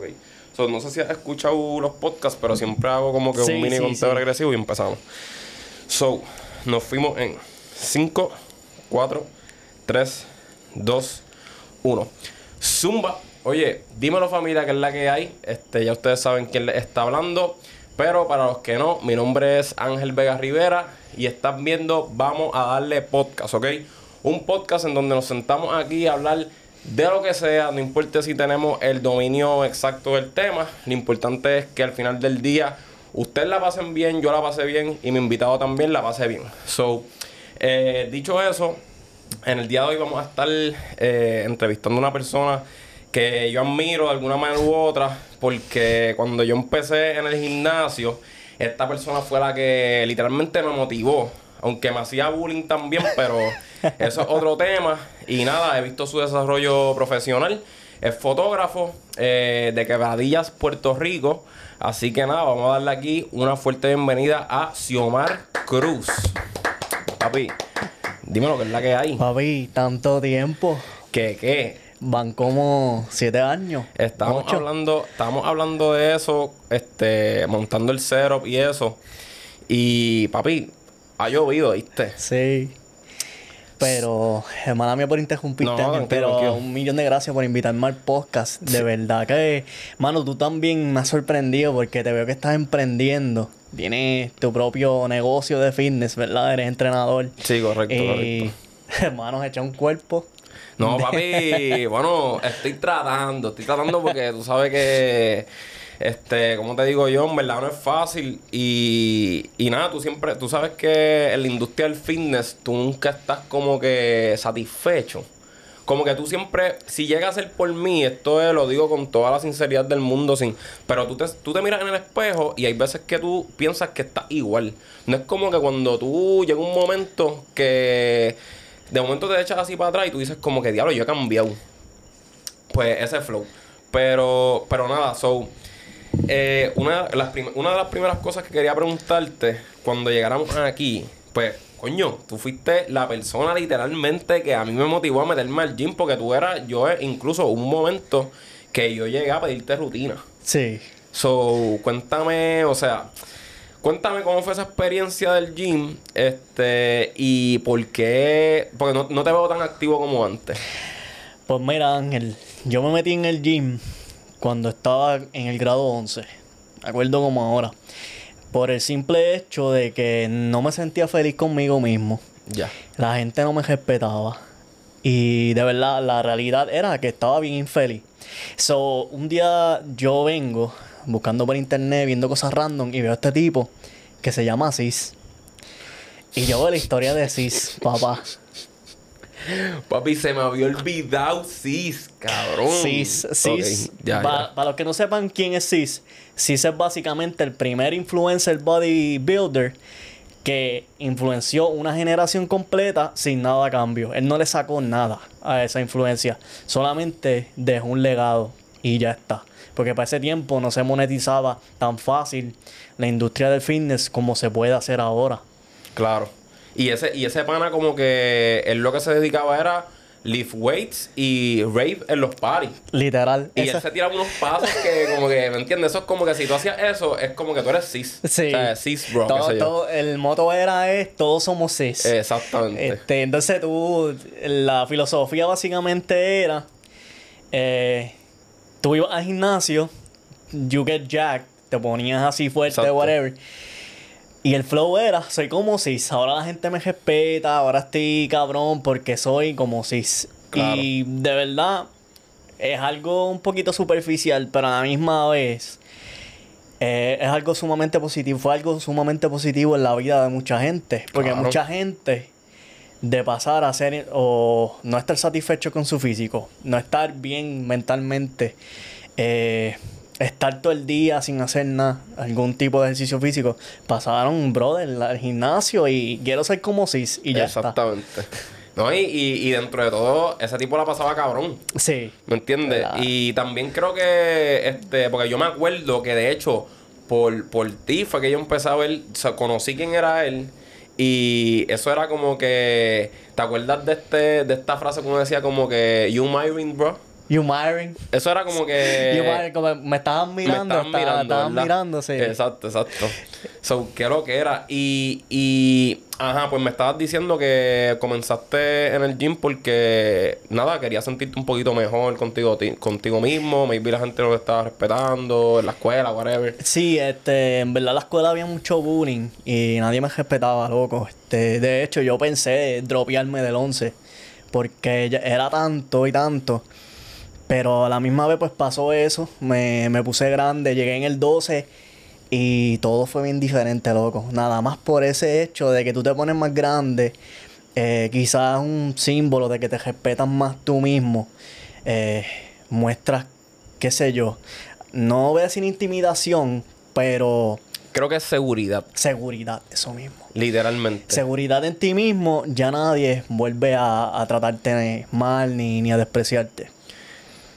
Ok. So, no sé si has escuchado los podcasts, pero siempre hago como que Sí, un mini sí, conteo sí. regresivo y empezamos. So, nos fuimos en 5, 4, 3, 2, 1. Zumba. Oye, dímelo familia, que es la que hay. Este, ya ustedes saben quién les está hablando. Pero para los que no, mi nombre es Ángel Vega Rivera y están viendo Vamos a darle podcast, ¿ok? Un podcast en donde nos sentamos aquí a hablar de lo que sea, no importa si tenemos el dominio exacto del tema, lo importante es que al final del día ustedes la pasen bien, yo la pasé bien y mi invitado también la pase bien. So, eh, dicho eso, en el día de hoy vamos a estar eh, entrevistando a una persona que yo admiro de alguna manera u otra, porque cuando yo empecé en el gimnasio, esta persona fue la que literalmente me motivó, aunque me hacía bullying también, pero eso es otro tema. Y nada, he visto su desarrollo profesional. Es fotógrafo eh, de Quebradillas, Puerto Rico. Así que nada, vamos a darle aquí una fuerte bienvenida a Xiomar Cruz. Papi, dime lo que es la que hay. Papi, tanto tiempo. ¿Qué, qué? Van como siete años. Estamos ocho. hablando, estamos hablando de eso, este, montando el setup y eso. Y papi, ha llovido, ¿viste? Sí. Pero, hermana mía por interrumpirte, No, pero un millón de gracias por invitarme al podcast. De verdad que, mano, tú también me has sorprendido porque te veo que estás emprendiendo. Tienes tu propio negocio de fitness, ¿verdad? Eres entrenador. Sí, correcto, Y, correcto. hermanos, echa un cuerpo. No, papi, bueno, estoy tratando, estoy tratando porque tú sabes que, este, como te digo yo, en verdad no es fácil y, y nada, tú siempre, tú sabes que en la industria del fitness tú nunca estás como que satisfecho. Como que tú siempre, si llega a ser por mí, esto es, lo digo con toda la sinceridad del mundo, sin, pero tú te, tú te miras en el espejo y hay veces que tú piensas que estás igual. No es como que cuando tú llega un momento que de momento te echas así para atrás y tú dices como que diablo, yo he cambiado. Pues ese flow. Pero, pero nada, so, eh, una, las prim- una de las primeras cosas que quería preguntarte cuando llegáramos aquí, pues, coño, tú fuiste la persona literalmente que a mí me motivó a meterme al gym porque tú eras, yo eh, incluso un momento que yo llegué a pedirte rutina. Sí. So, cuéntame, o sea, cuéntame cómo fue esa experiencia del gym, este, y por qué, porque no, no te veo tan activo como antes. Pues mira, Ángel, yo me metí en el gym cuando estaba en el grado 11. Me acuerdo como ahora. Por el simple hecho de que no me sentía feliz conmigo mismo. Ya. La gente no me respetaba. Y de verdad, la realidad era que estaba bien infeliz. So, un día yo vengo buscando por internet, viendo cosas random y veo a este tipo que se llama Cis. Y yo veo la historia de Cis, papá. Papi, se me había olvidado Cis, cabrón. Cis, Cis. Ok, ya, pa- ya. Para los que no sepan quién es Cis, Cis es básicamente el primer influencer bodybuilder que influenció una generación completa sin nada a cambio. Él no le sacó nada a esa influencia, solamente dejó un legado y ya está. Porque para ese tiempo no se monetizaba tan fácil la industria del fitness como se puede hacer ahora. Claro. Y ese, y ese pana como que él lo que se dedicaba era lift weights y rave en los parties. Literal. Y él se tiraba unos pasos que como que, ¿me entiendes? Eso es como que si tú hacías eso, es como que tú eres cis. Sí. O sea, cis bro, todo, qué sé yo. todo- el moto era es todos somos cis. Exactamente. Este, entonces tú, la filosofía básicamente era, eh, tú ibas al gimnasio, you get jacked, te ponías así fuerte, Exacto. whatever. Y el flow era, soy como cis, ahora la gente me respeta, ahora estoy cabrón porque soy como cis. Claro. Y de verdad, es algo un poquito superficial, pero a la misma vez eh, es algo sumamente positivo. Fue algo sumamente positivo en la vida de mucha gente. Porque Claro. mucha gente de pasar a ser o no estar satisfecho con su físico, no estar bien mentalmente, eh, estar todo el día sin hacer nada, algún tipo de ejercicio físico, pasaron, brother, al gimnasio y quiero ser como cis y ya está. Exactamente. No, y, y, y dentro de todo, ese tipo la pasaba cabrón. Sí. ¿Me entiendes? Y también creo que, este, porque yo me acuerdo que de hecho, por, por ti fue que yo empecé a ver, o sea, conocí quién era él. Y eso era como que, ¿te acuerdas de este, de esta frase que uno decía como que, you my ring, bro? You Myron. Eso era como que. You Myron, como me estaban mirando. me estaban estaba- mirando. estaban ¿verdad? mirando, sí. Exacto, exacto. So, ¿qué lo que era? Y, y. Ajá, pues me estabas diciendo que comenzaste en el gym porque. Nada, querías sentirte un poquito mejor contigo, ti- contigo mismo. Maybe la gente lo estaba respetando en la escuela, whatever. Sí, este, en verdad la escuela había mucho bullying y nadie me respetaba, loco. Este, de hecho, yo pensé dropearme del 11 porque era tanto y tanto. Pero a la misma vez pues pasó eso, me, me puse grande, llegué en el 12 y todo fue bien diferente, loco. Nada más por ese hecho de que tú te pones más grande, eh, quizás un símbolo de que te respetas más tú mismo, eh, muestras, qué sé yo, no voy a decir intimidación, pero Creo que es seguridad, seguridad, eso mismo. literalmente. Seguridad en ti mismo, ya nadie vuelve a, a tratarte mal ni, ni a despreciarte.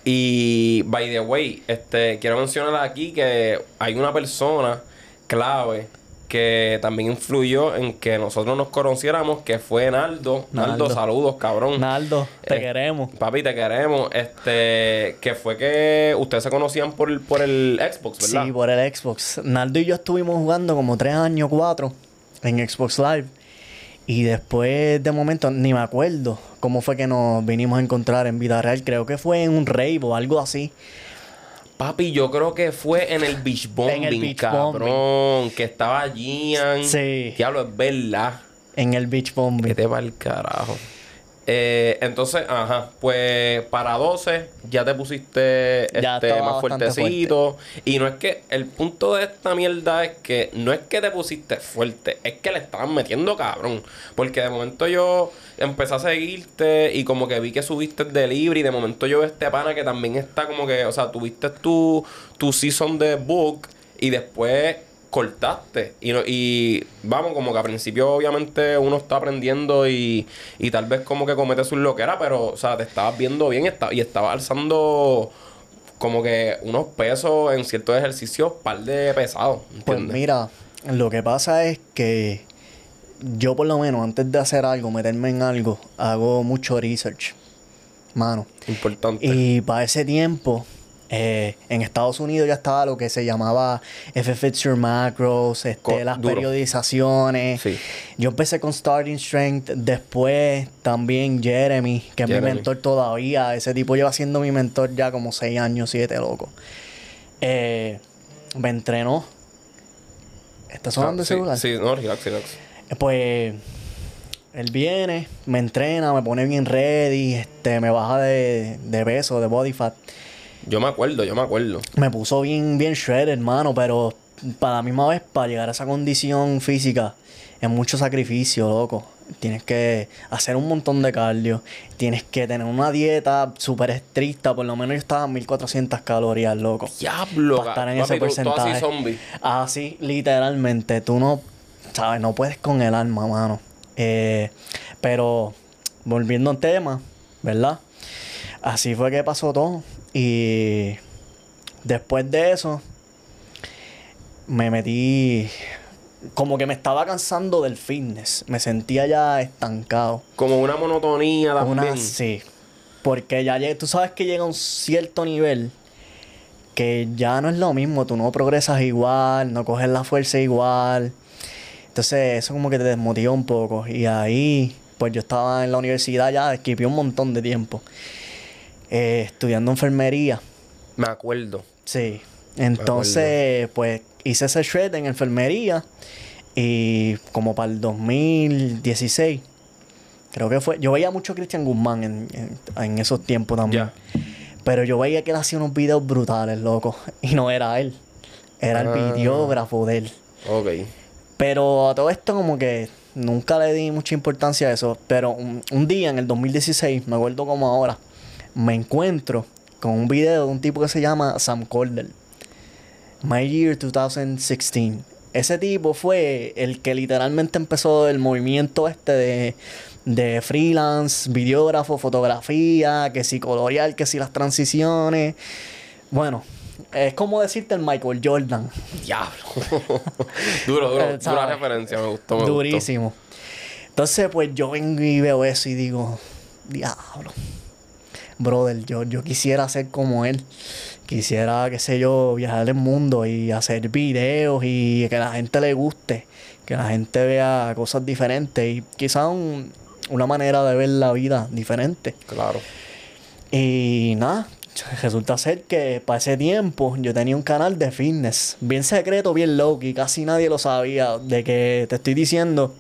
Y, by the way, este, quiero mencionar aquí que hay una persona clave que también influyó en que nosotros nos conociéramos, que fue Naldo. Naldo, Naldo. saludos, cabrón. Naldo, te Eh, queremos. Papi, te queremos. Este, que fue que ustedes se conocían por el, por el Xbox, ¿verdad? Sí, por el Xbox. Naldo y yo estuvimos jugando como tres años, cuatro, en Xbox Live. Y después, de momento, ni me acuerdo cómo fue que nos vinimos a encontrar en vida real. Creo que fue en un rave o algo así. Papi, yo creo que fue en el Beach Bombing, En el beach cabrón. Que estaba Gian. Sí. Diablo, es verdad. En el Beach Bombing. Vete para el carajo. Eh, entonces, ajá, pues para 12 ya te pusiste Ya este, más fuertecito. Y no es que, el punto de esta mierda es que no es que te pusiste fuerte, es que le estaban metiendo cabrón. Porque de momento yo empecé a seguirte y como que vi que subiste el delivery. Y de momento yo veo este pana que también está como que, o sea, tuviste tu, tu season de book y después cortaste. Y, no- y vamos, como que al principio obviamente uno está aprendiendo y, y tal vez como que comete sus loqueras, pero, o sea, te estabas viendo bien y estabas alzando como que unos pesos en ciertos ejercicios, par de pesados. Pues mira, lo que pasa es que yo por lo menos antes de hacer algo, meterme en algo, hago mucho research. Mano. Importante. Y para ese tiempo, eh, en Estados Unidos ya estaba lo que se llamaba F-Feature Macros, Co- este, las duro. periodizaciones. Sí. Yo empecé con Starting Strength, después también Jeremy, que es mi mentor todavía. Ese tipo lleva siendo mi mentor ya como 6 años, 7, loco. Eh, me entrenó. ¿Está sonando el sí, celular? Sí, no, relax, relax. Pues él viene, me entrena, me pone bien ready, este, me baja de, de peso, de body fat. Yo me acuerdo, yo me acuerdo. Me puso bien, bien shredded, hermano, pero para la misma vez, para llegar a esa condición física, es mucho sacrificio, loco. Tienes que hacer un montón de cardio. Tienes que tener una dieta súper estricta. Por lo menos yo estaba a 1400 calorías, loco. Diablo, Para estar en papi, ese así porcentaje. zombie. Así, literalmente. Tú no, ¿sabes? No puedes con el alma, mano. Eh, pero, volviendo al tema, ¿verdad? Así fue que pasó todo. Y después de eso, me metí. Como que me estaba cansando del fitness. Me sentía ya estancado. Como una monotonía también. Una, sí. Porque ya tú sabes que llega a un cierto nivel que ya no es lo mismo. Tú no progresas igual, no coges la fuerza igual. Entonces eso como que te desmotiva un poco. Y ahí, pues yo estaba en la universidad ya, esquipé un montón de tiempo. Eh, estudiando enfermería. Me acuerdo. Sí. Entonces, pues hice ese shred en enfermería. Y como para el 2016, creo que fue. Yo veía mucho a Cristian Guzmán en, en- en esos tiempos también. Pero yo veía que él hacía unos videos brutales, loco. Y no era él. Era Ah. el videógrafo de él. Ok. Pero a todo esto como que nunca le di mucha importancia a eso. Pero un, un día en el 2016, me acuerdo como ahora, me encuentro con un video de un tipo que se llama Sam Cordell. My Year 2016. Ese tipo fue el que literalmente empezó el movimiento este de, de freelance, videógrafo, fotografía, que si colorear, que si las transiciones. Bueno, es como decirte el Michael Jordan. Diablo. duro, duro. Eh, dura referencia, me gustó, me Durísimo. Entonces, pues yo vengo y veo eso y digo, diablo. Brother, yo, yo quisiera ser como él. Quisiera, qué sé yo, viajar el mundo y hacer videos y que la gente le guste, que la gente vea cosas diferentes y quizás un- una manera de ver la vida diferente. Claro. Y nada, resulta ser que para ese tiempo yo tenía un canal de fitness, bien secreto, bien low, y casi nadie lo sabía. De que te estoy diciendo,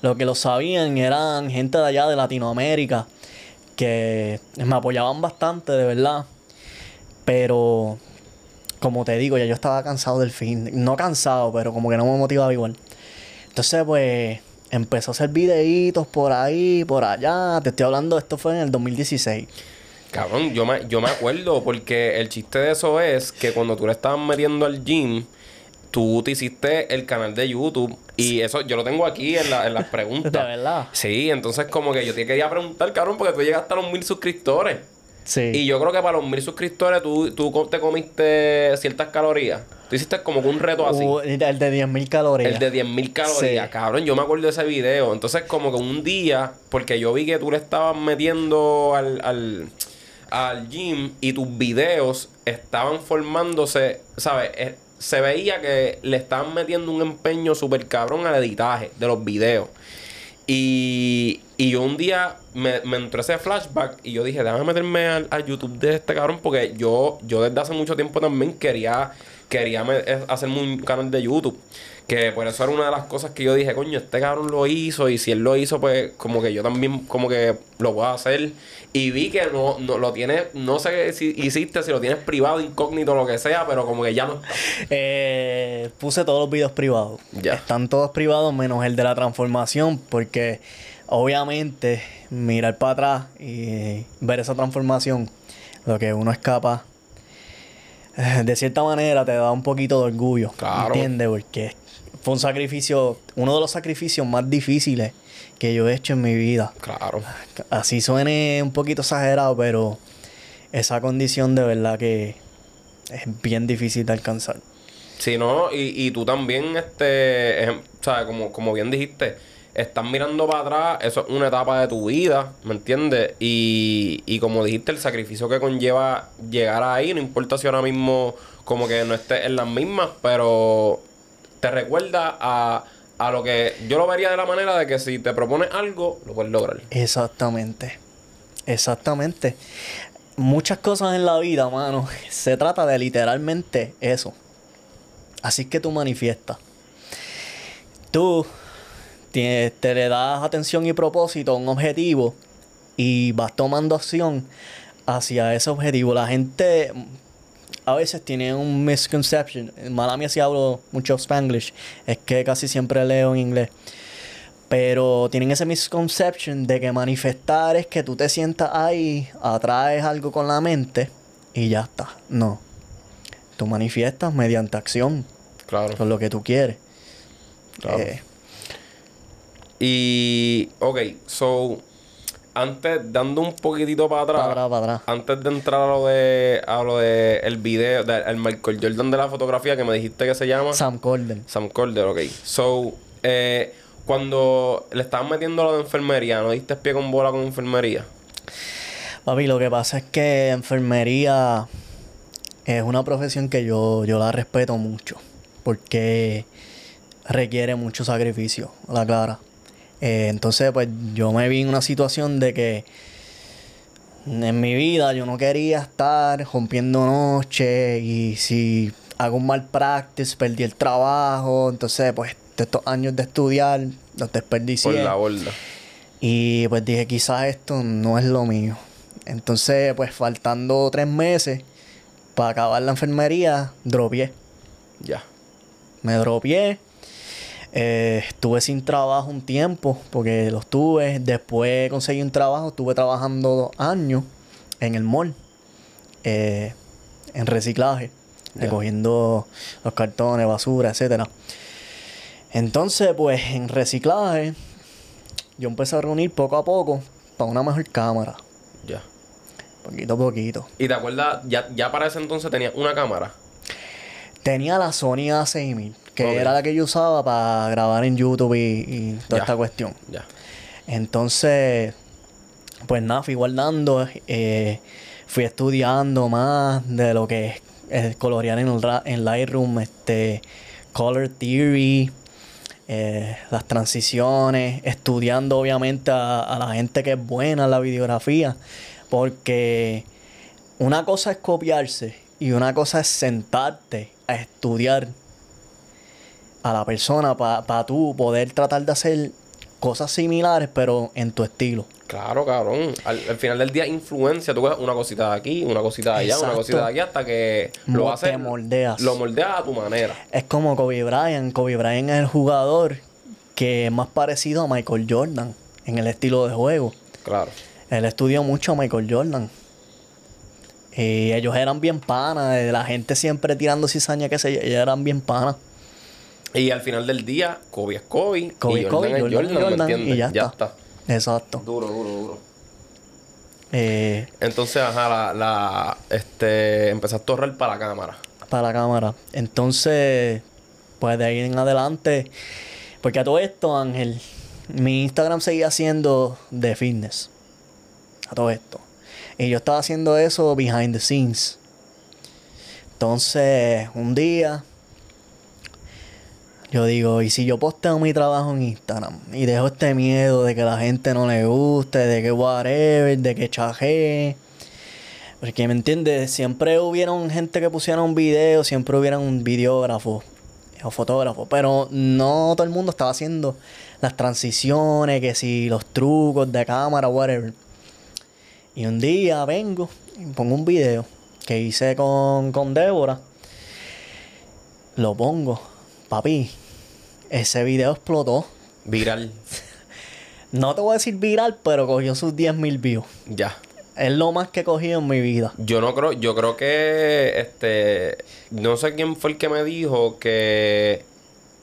lo que lo sabían eran gente de allá de Latinoamérica que me apoyaban bastante, de verdad. Pero, como te digo, ya yo estaba cansado del fitness. No cansado, pero como que no me motivaba igual. Entonces, pues, empezó a hacer videitos por ahí, por allá. Te estoy hablando, esto fue en el 2016. Cabrón, yo me, yo me acuerdo porque el chiste de eso es que cuando tú le estabas metiendo al gym, tú te hiciste el canal de YouTube y eso yo lo tengo aquí en, la- en las preguntas. De verdad. Sí, entonces como que yo te quería preguntar, cabrón, porque tú llegaste a los mil suscriptores. Sí. Y yo creo que para los mil suscriptores tú, tú te comiste ciertas calorías. Tú hiciste como que un reto así. Uh, el de 10.000 calorías. El de 10.000 calorías, Sí. cabrón. Yo me acuerdo de ese video. Entonces, como que un día, porque yo vi que tú le estabas metiendo al, al, al gym y tus videos estaban formándose, ¿sabes? Se veía que le estaban metiendo un empeño súper cabrón al editaje de los videos. Y, y yo un día me, me entró ese flashback y yo dije, déjame meterme al, al YouTube de este cabrón porque yo, yo desde hace mucho tiempo también quería, quería eh, hacerme un canal de YouTube. Que por eso era una de las cosas que yo dije, coño, este cabrón lo hizo y si él lo hizo, pues como que yo también como que lo puedo hacer. Y vi que no, no lo tienes, no sé si hiciste, si lo tienes privado, incógnito, lo que sea, pero como que ya no. Eh, puse todos los videos privados. Ya. Están todos privados menos el de la transformación porque obviamente mirar para atrás y ver esa transformación, lo que uno es capaz, eh, de cierta manera te da un poquito de orgullo. Claro. ¿Entiendes? Porque fue un sacrificio, uno de los sacrificios más difíciles que yo he hecho en mi vida. Claro. Así suene un poquito exagerado, pero esa condición de verdad que es bien difícil de alcanzar. Sí, no, y, y tú también, este, o sea, como, como bien dijiste, estás mirando para atrás, eso es una etapa de tu vida, ¿me entiendes? Y, y como dijiste, el sacrificio que conlleva llegar ahí, no importa si ahora mismo como que no estés en las mismas, pero te recuerda a, a lo que yo lo vería de la manera de que si te propones algo, lo puedes lograr. Exactamente. Exactamente. Muchas cosas en la vida, mano, se trata de literalmente eso. Así que tú manifiestas. Tú tienes- te le das atención y propósito a un objetivo y vas tomando acción hacia ese objetivo. La gente a veces tiene un misconception. Mala mía si hablo mucho spanglish. Es que casi siempre leo en inglés. Pero tienen ese misconception de que manifestar es que tú te sientas ahí, atraes algo con la mente y ya está. No. Tú manifiestas mediante acción, Claro. con lo que tú quieres. Claro. Eh, Y, ok, so, antes, dando un poquitito para atrás, para atrás, para atrás. antes de entrar a lo de, a lo de el video, del el Michael Jordan de la fotografía que me dijiste que se llama Sam Corden. Sam Calder, ok. So, eh, cuando le estaban metiendo lo de enfermería, ¿no diste pie con bola con enfermería? Papi, lo que pasa es que enfermería es una profesión que yo, yo la respeto mucho. Porque requiere mucho sacrificio, la clara. Eh, entonces, pues yo me vi en una situación de que en mi vida yo no quería estar rompiendo noche y si hago un mal practice, perdí el trabajo. Entonces, pues estos años de estudiar los Por desperdicié. la borda. Y pues dije, quizás esto no es lo mío. Entonces, pues faltando tres meses para acabar la enfermería, dropié. Ya. Me dropié. Eh, estuve sin trabajo un tiempo porque los tuve. Después conseguí un trabajo. Estuve trabajando dos años en el mall. eh, en reciclaje. Recogiendo los cartones, basura, etcétera. Entonces, pues en reciclaje, yo empecé a reunir poco a poco para una mejor cámara. Ya. Poquito a poquito. ¿Y te acuerdas? Ya, ya para ese entonces tenías una cámara. Tenía la Sony A6000, que era la que yo usaba para grabar en YouTube y, y toda Ya. esta cuestión. Ya. Entonces, pues nada, fui guardando, eh, fui estudiando más de lo que es, es colorear en, el en Lightroom, este, color theory, eh, las transiciones, estudiando obviamente a, a la gente que es buena en la videografía, porque una cosa es copiarse y una cosa es sentarte a estudiar a la persona para tú poder tratar de hacer cosas similares pero en tu estilo. Claro, cabrón. Al, al final del día, influencia. Tú coges una cosita de aquí, una cosita de allá, una cosita de aquí, hasta que lo te haces. moldeas. Lo moldeas a tu manera. Es como Kobe Bryant. Kobe Bryant es el jugador que es más parecido a Michael Jordan en el estilo de juego. Claro. Él estudió mucho a Michael Jordan. Y ellos eran bien panas. eh, La gente siempre tirando cizaña que se ellos eran bien panas. Y al final del día, Kobe es Kobe. Kobe y Jordan Kobe, es Jordan ¿me y ya está. está. Exacto. Duro, duro, duro. Eh, Entonces, ajá, la, la, este, empezaste a ahorrar para la cámara. para la cámara. Entonces, pues de ahí en adelante, porque a todo esto, Ángel, mi Instagram seguía siendo de fitness. A todo esto. Y yo estaba haciendo eso behind the scenes. Entonces, un día, yo digo, ¿y si yo posteo mi trabajo en Instagram? Y dejo este miedo de que la gente no le guste, de que whatever, de que chajee. Porque, ¿me entiendes? Siempre hubieron gente que pusiera un video, siempre hubieran un videógrafo o fotógrafo, pero no todo el mundo estaba haciendo las transiciones, que si los trucos de cámara, whatever. Y un día vengo y pongo un video que hice con, con Débora. Lo pongo, papi. Ese video explotó. Viral. No te voy a decir viral, pero cogió sus 10.000 views. Ya. Es lo más que he cogido en mi vida. Yo no creo, yo creo que este no sé quién fue el que me dijo que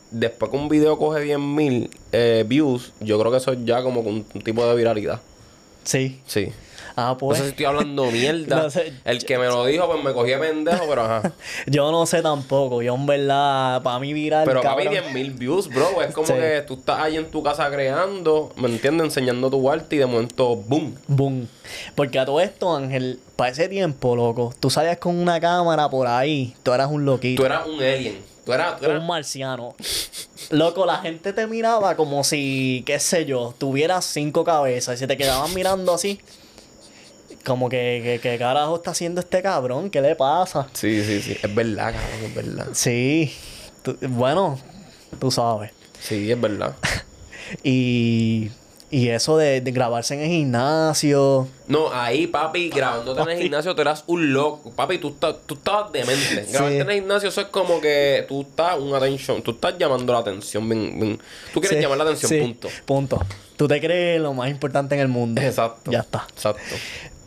después que un video coge 10.000 eh, views, yo creo que eso es ya como un, un tipo de viralidad. Sí. Sí. Ah, No pues. sé si estoy hablando mierda. No sé. El que me lo dijo, pues me cogí de pendejo, pero ajá. Yo no sé tampoco. Yo en verdad, para mí viral, Pero papi, cabrón. 10.000 views, bro. Es como Sí. que tú estás ahí en tu casa creando, ¿me entiendes? Enseñando tu arte y de momento, boom. Boom. Porque a todo esto, Ángel, para ese tiempo, loco, tú salías con una cámara por ahí, tú eras un loquito. Tú eras un alien. Tú eras, tú eras un marciano. Loco, la gente te miraba como si, qué sé yo, tuvieras cinco cabezas y se te quedaban mirando así. Como que, que, ¿qué carajo está haciendo este cabrón? ¿Qué le pasa? Sí, sí, sí. Es verdad, cabrón, es verdad. Sí, tú- bueno, tú sabes. Sí, es verdad. Y, y eso de, de grabarse en el gimnasio. No, ahí, papi, grabándote en el gimnasio, tú eras un loco. Papi, tú, estás, tú estabas demente. Grabarte en el gimnasio, eso es como que tú estás un atención. Tú estás llamando la atención. bien- bien. Tú quieres Sí, llamar la atención, sí, punto. Punto. Tú te crees lo más importante en el mundo. Exacto. Ya está. Exacto.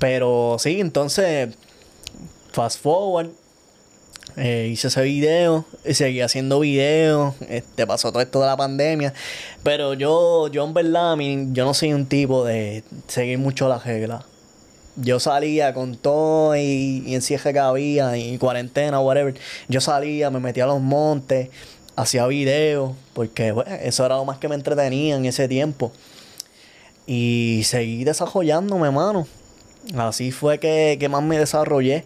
Pero sí, entonces, fast forward, eh, hice ese video, y seguí haciendo videos, este, pasó todo esto de la pandemia, pero yo, yo en verdad, mí, yo no soy un tipo de seguir mucho las reglas. Yo salía con todo y, y encierre que había, y cuarentena, whatever. Yo salía, me metía a los montes, hacía videos, porque bueno, eso era lo más que me entretenía en ese tiempo. Y seguí desarrollándome, mano. Así fue que, que más me desarrollé.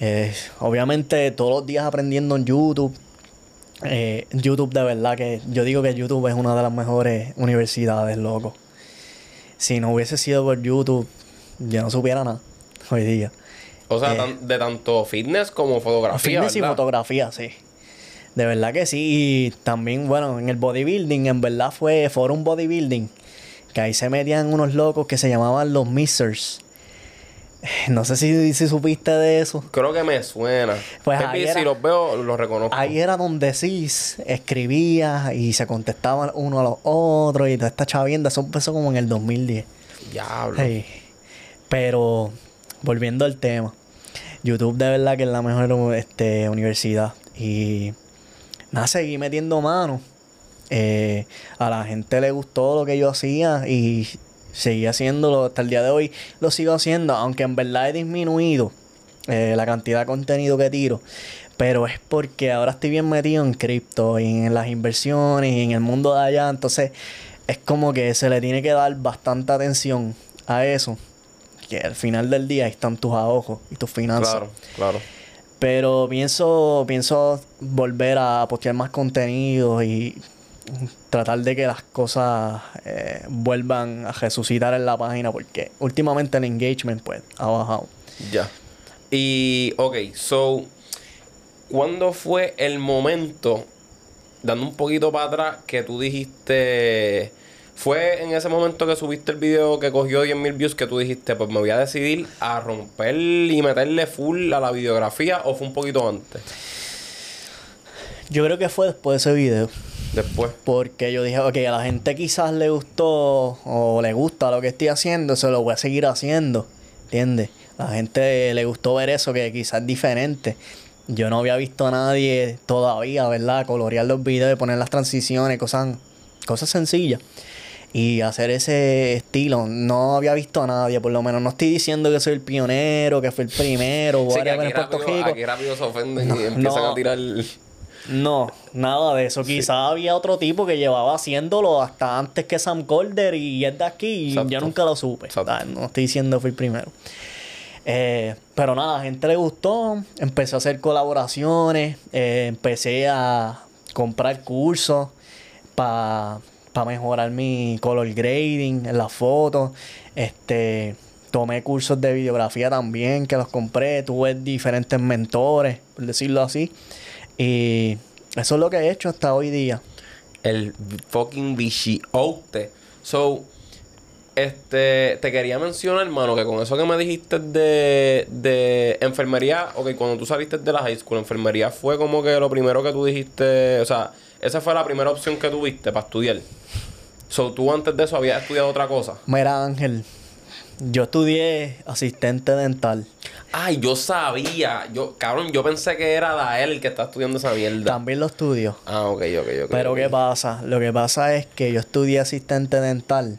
Eh, obviamente todos los días aprendiendo en YouTube. Eh, YouTube de verdad que yo digo que YouTube es una de las mejores universidades, loco. Si no hubiese sido por YouTube, yo no supiera nada hoy día. O sea, Eh. tan- de tanto fitness como fotografía. Fitness y fotografía, sí. De verdad que sí. Y también, bueno, en el bodybuilding, en verdad fue Forum Bodybuilding. Que ahí se metían unos locos que se llamaban los Missers. No sé si, si supiste de eso. Creo que me suena. Pues ahí era- si los veo, los reconozco. Ahí era donde sí escribía y se contestaban uno a los otros y toda esta chavienda. Eso empezó como en el 2010. Diablo. Sí. Pero, volviendo al tema, YouTube de verdad que es la mejor este, universidad. Y nada, seguí metiendo mano. Eh, a la gente le gustó lo que yo hacía y seguí haciéndolo hasta el día de hoy. Lo sigo haciendo, aunque en verdad he disminuido eh, la cantidad de contenido que tiro. Pero es porque ahora estoy bien metido en cripto y en las inversiones y en el mundo de allá. Entonces es como que se le tiene que dar bastante atención a eso, que al final del día ahí están tus ahorros y tus finanzas. Claro, claro. Pero pienso, pienso volver a postear más contenido y tratar de que las cosas eh, vuelvan a resucitar en la página porque últimamente el engagement pues ha bajado. Ya. Y, ok, so, ¿cuándo fue el momento, dando un poquito para atrás, que tú dijiste, fue en ese momento que subiste el video que cogió 10.000 views que tú dijiste, pues me voy a decidir a romper y meterle full a la videografía o fue un poquito antes? Yo creo que fue después de ese video. Después. Porque yo dije, ok, a la gente quizás le gustó o le gusta lo que estoy haciendo, se lo voy a seguir haciendo. ¿Entiendes? A la gente le gustó ver eso, que quizás es diferente. Yo no había visto a nadie todavía, ¿verdad? Colorear los videos, poner las transiciones, cosas, cosas sencillas. Y hacer ese estilo. No había visto a nadie, por lo menos. No estoy diciendo que soy el pionero, que fui el primero, Sí, aquí en Puerto Rico. aquí rápido se ofenden No, y empiezan no. a tirar... No, nada de eso. Quizás había otro tipo que llevaba haciéndolo hasta antes que Sam Calder y es de aquí y Exacto. yo nunca lo supe. Ah, No estoy diciendo fui el primero. Eh, pero nada, a la gente le gustó. Empecé a hacer colaboraciones. eh, empecé a comprar cursos para mejorar mi color grading en las fotos. Este, tomé cursos de videografía también que los compré. Tuve diferentes mentores, por decirlo así. Y eso es lo que he hecho hasta hoy día. El fucking bichiote. So, este, te quería mencionar, hermano, que con eso que me dijiste de, de enfermería, ok, cuando tú saliste de la high school, enfermería fue como que lo primero que tú dijiste, o sea, esa fue la primera opción que tuviste para estudiar. So, tú antes de eso habías estudiado otra cosa. Mira, Ángel, yo estudié asistente dental. Ay, yo sabía, yo, cabrón, yo pensé que era Dael el que está estudiando esa mierda. También lo estudio. Ah, ok, ok, ok. Pero. ¿qué pasa? Lo que pasa es que yo estudié asistente dental.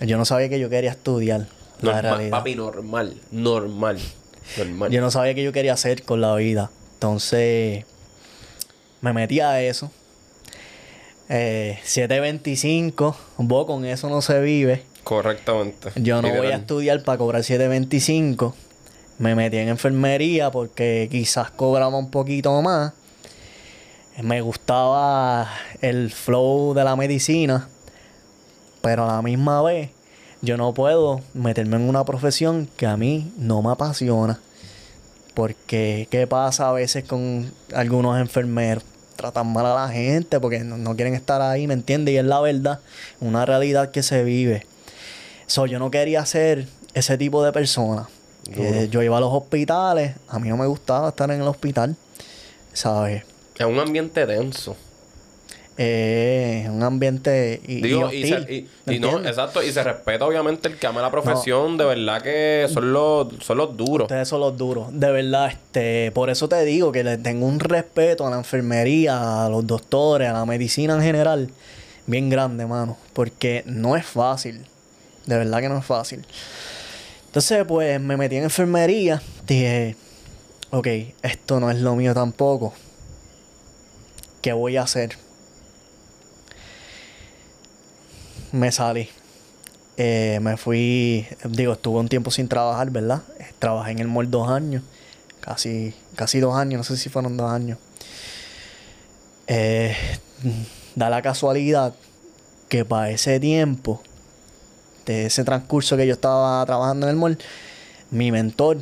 Yo no sabía que yo quería estudiar. La Normal, realidad. papi, normal, normal, normal. Yo no sabía qué yo quería hacer con la vida. Entonces, me metí a eso. Eh, 725. Vos con eso no se vive. Correctamente. Yo no voy a estudiar para cobrar 725. Me metí en enfermería porque quizás cobraba un poquito más. Me gustaba el flow de la medicina. Pero a la misma vez, yo no puedo meterme en una profesión que a mí no me apasiona. Porque, ¿qué pasa a veces con algunos enfermeros? Tratan mal a la gente porque no, no quieren estar ahí, ¿me entiendes? Y es la verdad, una realidad que se vive. So, yo no quería ser ese tipo de persona. Eh, yo iba a los hospitales, a mí no me gustaba estar en el hospital, ¿sabes? Es un ambiente denso. Eh, un ambiente y, Digo, y, hostil, se- y- ¿me y no, exacto, y se respeta obviamente el que ama la profesión, de verdad que son los, son los duros. Ustedes son los duros. De verdad, este, por eso te digo que le tengo un respeto a la enfermería, a los doctores, a la medicina en general, bien grande, mano. Porque no es fácil. De verdad que no es fácil. Entonces, pues me metí en enfermería. Dije, ok, esto no es lo mío tampoco. ¿Qué voy a hacer? Me salí. Eh, me fui, digo, estuve un tiempo sin trabajar, ¿verdad? Trabajé en el mall dos años, casi, casi dos años, no sé si fueron dos años. Eh, da la casualidad que para ese tiempo, de ese transcurso que yo estaba trabajando en el mall, mi mentor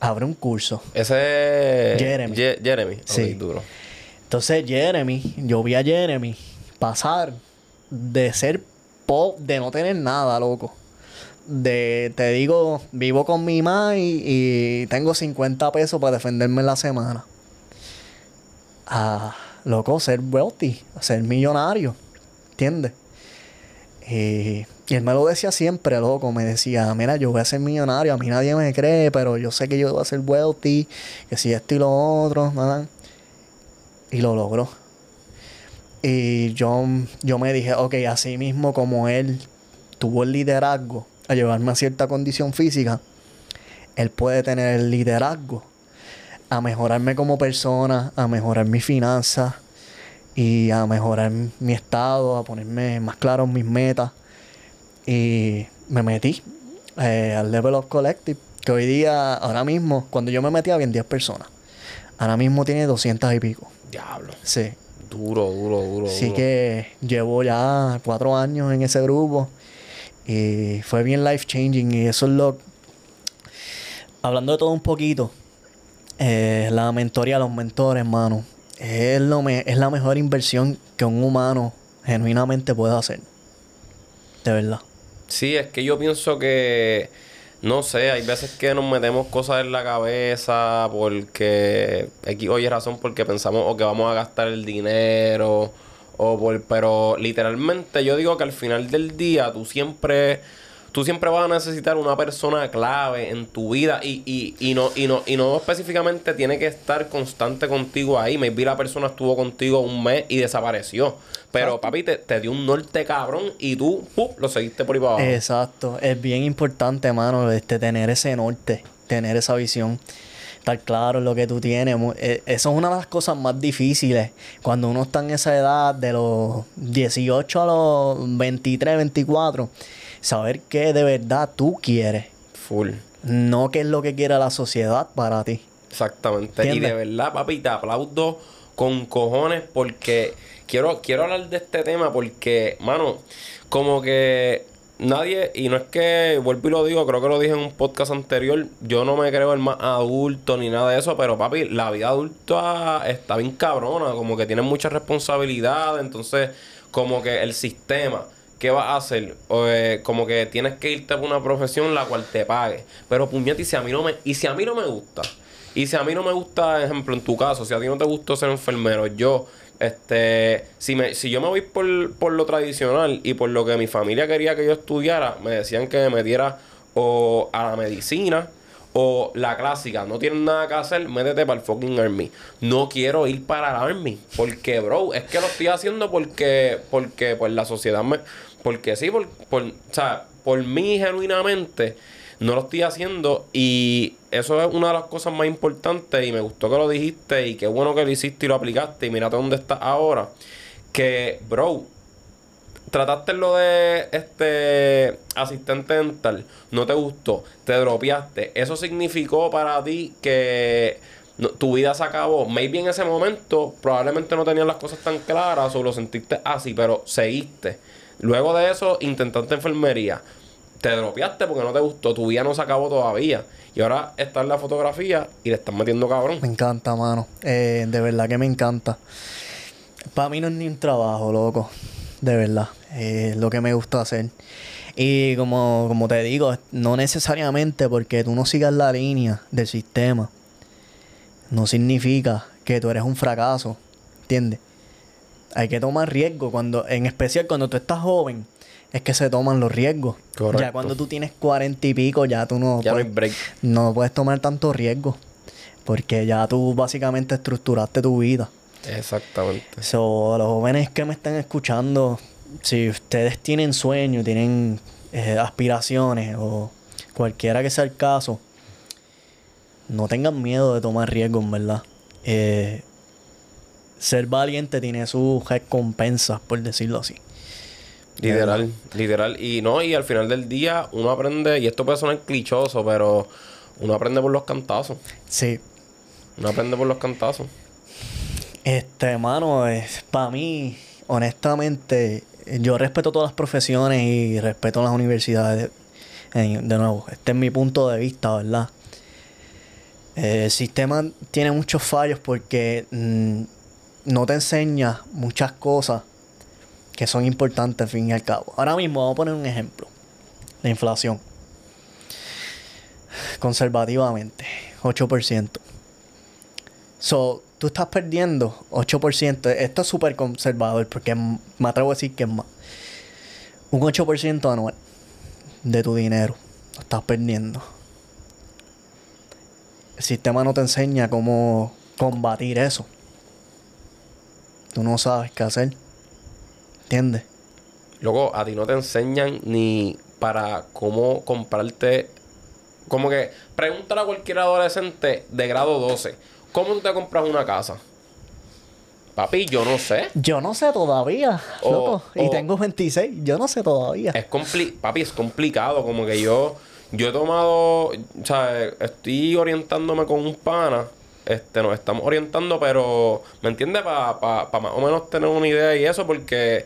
abre un curso. Ese Jeremy. Ye- Jeremy. Sí. Duro. Entonces Jeremy, yo vi a Jeremy pasar de ser pop, de no tener nada, loco. De, te digo, vivo con mi mamá y, y tengo 50 pesos para defenderme en la semana. A, loco, ser wealthy, ser millonario. ¿Entiendes? Y, y él me lo decía siempre, loco. Me decía, mira, yo voy a ser millonario. A mí nadie me cree, pero yo sé que yo voy a ser wealthy. Que si esto y lo otro. nada. Y lo logró. Y yo, yo me dije, ok, así mismo como él tuvo el liderazgo a llevarme a cierta condición física, él puede tener el liderazgo a mejorarme como persona, a mejorar mis finanzas y a mejorar mi estado, a ponerme más claro en mis metas. Y me metí eh, al Level of Collective, que hoy día, ahora mismo, cuando yo me metí había 10 personas. Ahora mismo tiene 200 y pico. Diablo. Sí. Duro, duro, duro. Así duro. que llevo ya cuatro años en ese grupo y fue bien life changing y eso es lo... Hablando de todo un poquito, eh, la mentoría, los mentores, hermano, es, lo me- es la mejor inversión que un humano genuinamente puede hacer. De verdad. Sí, es que yo pienso que, no sé, hay veces que nos metemos cosas en la cabeza porque X oye razón porque pensamos o que vamos a gastar el dinero o por, pero literalmente yo digo que al final del día tú siempre tú siempre vas a necesitar una persona clave en tu vida y, y, y no y no y no específicamente tiene que estar constante contigo ahí. Maybe la persona estuvo contigo un mes y desapareció. Pero papi te, te dio un norte cabrón y tú ¡pum! lo seguiste por ahí para abajo. Exacto. Es bien importante, hermano, este, tener ese norte, tener esa visión. Estar claro en lo que tú tienes. Eh, Eso es una de las cosas más difíciles. Cuando uno está en esa edad de los 18 a los 23, 24. Saber qué de verdad tú quieres. Full. No qué es lo que quiere la sociedad para ti. Exactamente. Y de verdad, papi, te aplaudo con cojones porque quiero, quiero hablar de este tema porque, mano, como que nadie, y no es que, vuelvo y lo digo, creo que lo dije en un podcast anterior, yo no me creo el más adulto ni nada de eso, pero papi, la vida adulta está bien cabrona, como que tiene mucha responsabilidad, entonces, como que el sistema... ¿Qué vas a hacer? Eh, como que tienes que irte por una profesión la cual te pague. Pero puñete, y si a mí no me, y si a mí no me gusta, y si a mí no me gusta, ejemplo, en tu caso, si a ti no te gusta ser enfermero, yo, este, si me, si yo me voy por, por lo tradicional y por lo que mi familia quería que yo estudiara, me decían que me metiera o a la medicina o la clásica, no tienen nada que hacer, métete para el fucking army. No quiero ir para el army, porque bro, es que lo estoy haciendo porque, porque pues la sociedad me, porque sí, por, por, o sea, por mí genuinamente no lo estoy haciendo y eso es una de las cosas más importantes y me gustó que lo dijiste y qué bueno que lo hiciste y lo aplicaste y mírate dónde estás ahora. Que, bro, trataste lo de este asistente dental, no te gustó, te dropeaste. Eso significó para ti que tu vida se acabó. Maybe en ese momento probablemente no tenías las cosas tan claras o lo sentiste así, pero seguiste. Luego de eso intentaste enfermería. Te dropeaste porque no te gustó, tu vida no se acabó todavía. Y ahora está en la fotografía y le estás metiendo cabrón. Me encanta, mano. Eh, de verdad que me encanta. Para mí no es ni un trabajo, loco. De verdad. Es lo que me gusta hacer. Y como, como te digo, no necesariamente porque tú no sigas la línea del sistema. No significa que tú eres un fracaso. ¿Entiendes? Hay que tomar riesgo. Cuando, en especial cuando tú estás joven, es que se toman los riesgos. Correcto. Ya cuando tú tienes cuarenta y pico, ya tú no Ya no hay puedes- break. no puedes tomar tanto riesgo. Porque ya tú básicamente estructuraste tu vida. Exactamente. So, a los jóvenes que me están escuchando, si ustedes tienen sueños, tienen eh, aspiraciones o cualquiera que sea el caso, no tengan miedo de tomar riesgos, verdad. Eh, ser valiente tiene sus recompensas, por decirlo así. Literal, literal. Y no, y al final del día uno aprende, y esto puede sonar clichoso, pero uno aprende por los cantazos. Sí. Uno aprende por los cantazos. Este, hermano, para mí, honestamente, yo respeto todas las profesiones y respeto las universidades. De nuevo, este es mi punto de vista, ¿verdad? Eh, el sistema tiene muchos fallos porque mm, no te enseña muchas cosas que son importantes al fin y al cabo. Ahora mismo vamos a poner un ejemplo. La inflación. Conservativamente, 8%. So, tú estás perdiendo 8%. Esto es súper conservador porque me atrevo a decir que es más. Un 8% anual de tu dinero. Lo estás perdiendo. El sistema no te enseña cómo combatir eso. Tú no sabes qué hacer. ¿Entiendes? Luego, a ti no te enseñan ni para cómo comprarte. Como que pregúntale a cualquier adolescente de grado 12, ¿cómo tú te compras una casa? Papi, yo no sé. Yo no sé todavía, O- loco. Y tengo 26. Yo no sé todavía. Es compli papi, es complicado. Como que yo, yo he tomado, o sea, estoy orientándome con un pana. Este, nos estamos orientando, pero, ¿me entiendes? Para pa, pa más o menos tener una idea y eso, porque,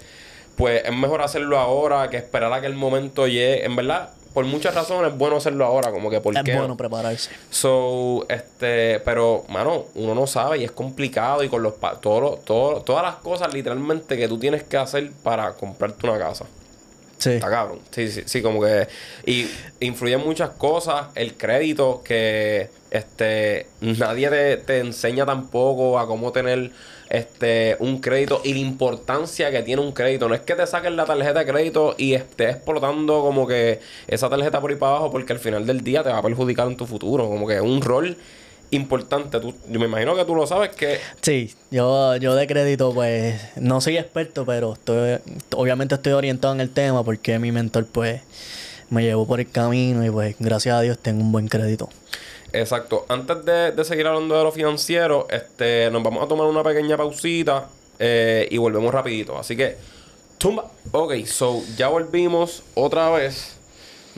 pues, es mejor hacerlo ahora que esperar a que el momento llegue. En verdad, por muchas razones es bueno hacerlo ahora, como que, ¿por es bueno prepararse. So, este, pero, mano, uno no sabe y es complicado y con los pa- todo, todo, todas las cosas literalmente que tú tienes que hacer para comprarte una casa. Sí. Está cabrón. Sí, sí, sí, como que. Y influyen muchas cosas. El crédito, que este nadie te, te enseña tampoco a cómo tener este un crédito y la importancia que tiene un crédito. No es que te saquen la tarjeta de crédito y estés explotando como que esa tarjeta por ahí para abajo, porque al final del día te va a perjudicar en tu futuro. Como que es un rol importante. Tú, yo me imagino que tú lo sabes que. Sí, yo, yo de crédito, pues, no soy experto, pero estoy, obviamente estoy orientado en el tema porque mi mentor, pues, me llevó por el camino y, pues, gracias a Dios tengo un buen crédito. Exacto. Antes de, de seguir hablando de lo financiero, este, nos vamos a tomar una pequeña pausita eh, y volvemos rapidito. Así que, tumba. Ok, so ya volvimos otra vez.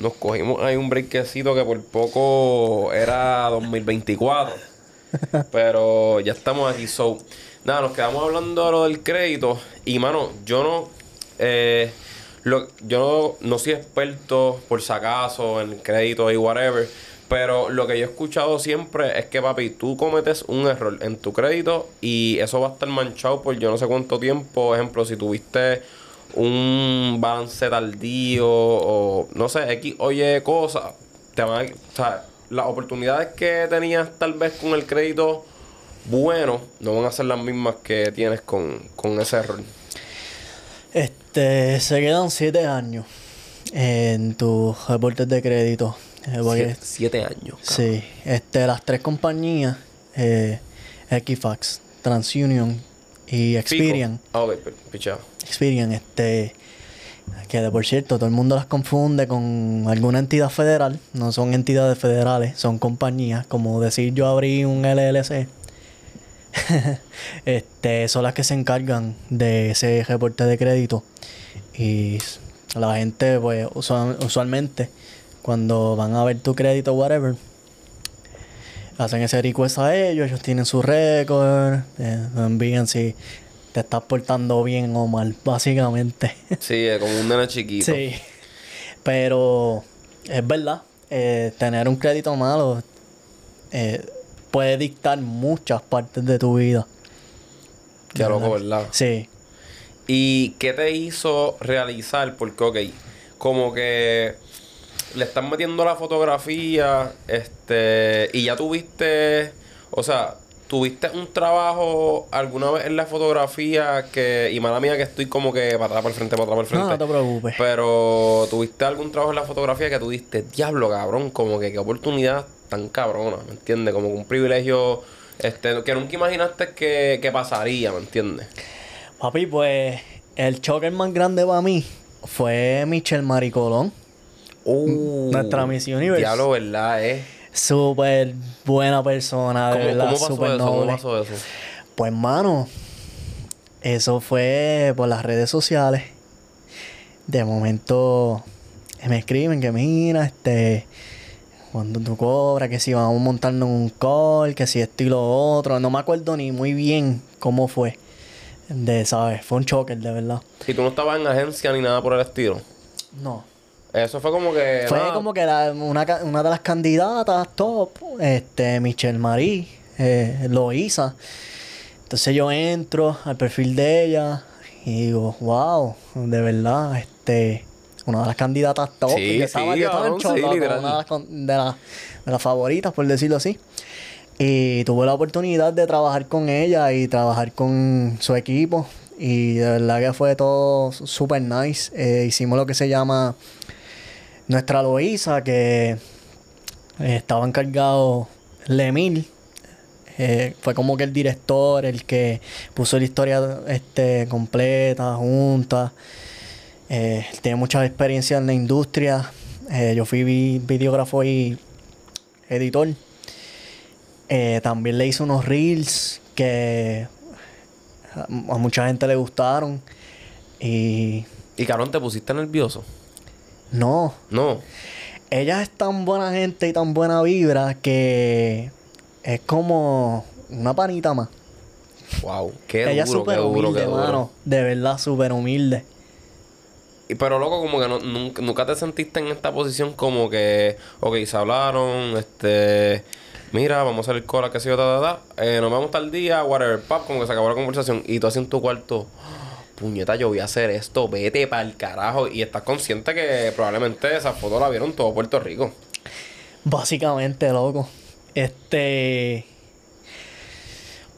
Nos cogimos ahí un breakcito que por poco era 2024. Pero ya estamos aquí. So, nada, nos quedamos hablando de lo del crédito. Y, mano, yo no... eh, lo- yo no, no soy experto, por si acaso, en crédito y whatever. Pero lo que yo he escuchado siempre es que, papi, tú cometes un error en tu crédito y eso va a estar manchado por yo no sé cuánto tiempo. Por ejemplo, si tuviste un balance tardío o no sé, X, oye, cosas, te van a, o sea, las oportunidades que tenías tal vez con el crédito bueno no van a ser las mismas que tienes con, con ese error. Este, se quedan siete años en tus reportes de crédito. eh, Siete, siete años. cabrón. Sí, este, las tres compañías, eh, Equifax, TransUnion y Experian, Pico. Ah, ok, pi- pichado. Experian, este, que de por cierto todo el mundo las confunde con alguna entidad federal, no son entidades federales, son compañías, como decir yo abrí un LLC. este, son las que se encargan de ese reporte de crédito y la gente pues usual- usualmente cuando van a ver tu crédito whatever hacen ese request a ellos, ellos tienen su récord, eh, envían si te estás portando bien o mal, básicamente. Sí, es como un nene chiquito. sí. Pero es verdad, eh, tener un crédito malo eh, puede dictar muchas partes de tu vida. Qué loco, ¿verdad? Sí. ¿Y qué te hizo realizar? Porque, ok, como que le están metiendo la fotografía, este, y ya tuviste, o sea, tuviste un trabajo alguna vez en la fotografía que, y mala mía que estoy como que para atrás, para el frente, para atrás, para el No, frente. no te preocupes. Pero tuviste algún trabajo en la fotografía que tú diste, diablo, cabrón, como que qué oportunidad tan cabrona, ¿me entiendes? Como un privilegio este, que nunca imaginaste que, que pasaría, ¿me entiendes? Papi, pues el choker más grande para mí fue Michelle Maricolón. Uh, Nuestra Miss Universe. Diablo, ¿verdad? Eh? Súper buena persona, de ¿Cómo, verdad, cómo pasó eso? ¿Cómo pasó eso? Pues, mano, eso fue por las redes sociales. De momento me escriben que mira, este, cuando tú cobras, que si vamos a montarnos un call, que si esto y lo otro. No me acuerdo ni muy bien cómo fue. De, ¿sabes? Fue un choker, de verdad. Y tú no estabas en agencia ni nada por el estilo. No. Eso fue como que. Fue nada, como que la- una, una de las candidatas top, este, Michelle Marie, eh, Loisa. Entonces yo entro al perfil de ella y digo, wow, de verdad, este, una de las candidatas top. Sí, yo estaba, sí, yo estaba en sí, una de las, de, las- de las favoritas, por decirlo así. Y tuve la oportunidad de trabajar con ella y trabajar con su equipo. Y de verdad que fue todo super nice. Eh, hicimos lo que se llama nuestra Loíza, que eh, estaba encargado Lemil. eh, fue como que el director, el que puso la historia este, completa, junta. Eh, tiene mucha experiencia en la industria. Eh, yo fui vi- videógrafo y editor. También le hice unos reels que A, mucha gente le gustaron. Y Y cabrón, ¿te pusiste nervioso? No, No. ella es tan buena gente y tan buena vibra que es como una panita más. Wow, qué ella es duro, súper duro, humilde, duro. De verdad, súper humilde. Y pero loco, como que no- nunca, nunca te sentiste en esta posición como que, ok, se hablaron, este, mira, vamos a hacer cola, qué sé yo, ta, ta, ta, eh, nos vemos tal día, whatever, pap, como que se acabó la conversación y tú así en tu cuarto, "Ah, puñeta, yo voy a hacer esto, vete para el carajo y estás consciente que probablemente esa foto la vieron todo Puerto Rico. Básicamente, loco. Este.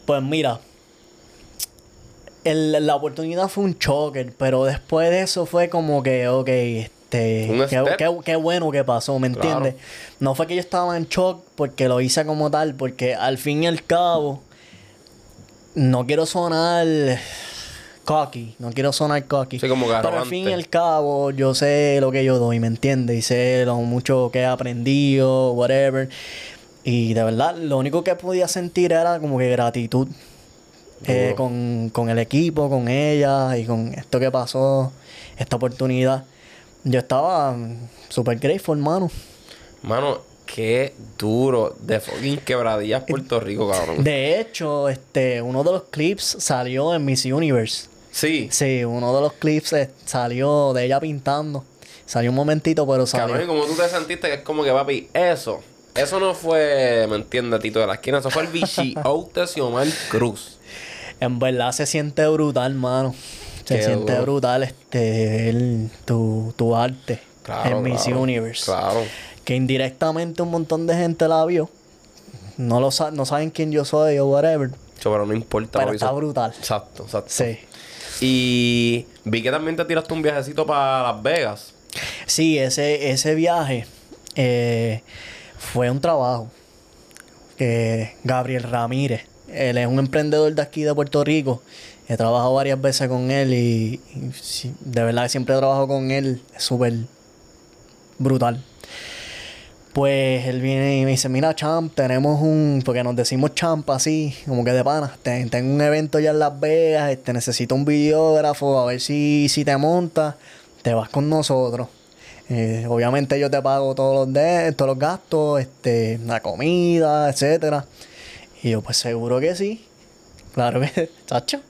Pues mira. el- la oportunidad fue un choker, pero después de eso fue como que, ok, este. Qué, qué- qué bueno que pasó, ¿me Claro. entiendes? No fue que yo estaba en shock porque lo hice como tal, porque al fin y al cabo. No quiero sonar cocky, no quiero sonar cocky. Sí, como que Pero al fin y al cabo, yo sé lo que yo doy, ¿me entiendes? Y sé lo mucho que he aprendido, whatever. Y de verdad, lo único que podía sentir era como que gratitud eh, con, con el equipo, con ella y con esto que pasó, esta oportunidad. Yo estaba super grateful, hermano. Mano, qué duro de fucking quebradillas Puerto Rico, cabrón. De hecho, este, uno de los clips salió en Miss Universe. Sí. Sí, uno de los clips eh, salió de ella pintando. Salió un momentito, pero salió. Cabrón, como tú te sentiste que es como que, papi, eso. Eso no fue, ¿me entiendes, Tito de la esquina? Eso fue el Vichy Out de Xiomar Cruz. En verdad se siente brutal, mano. Se Qué siente duro. brutal este el- tu, tu arte Claro, en Miss claro, Universe. Claro. Que indirectamente un montón de gente la vio. No lo sa- no saben quién yo soy o whatever. Pero no importa. Pero está brutal. Exacto, exacto. Sí. Y vi que también te tiraste un viajecito para Las Vegas. Sí, ese, ese viaje eh, fue un trabajo. Que Gabriel Ramírez, él es un emprendedor de aquí de Puerto Rico. He trabajado varias veces con él y, de verdad siempre trabajo con él. Es súper brutal. Pues él viene y me dice, mira Champ, tenemos un, porque nos decimos Champ así, como que de pana, Ten- tengo un evento ya en Las Vegas, este, necesito un videógrafo, a ver si, si te montas, te vas con nosotros. Eh, obviamente yo te pago todos los de, todos los gastos, este, la comida, etcétera. Y yo, pues seguro que sí. Claro que, chacho.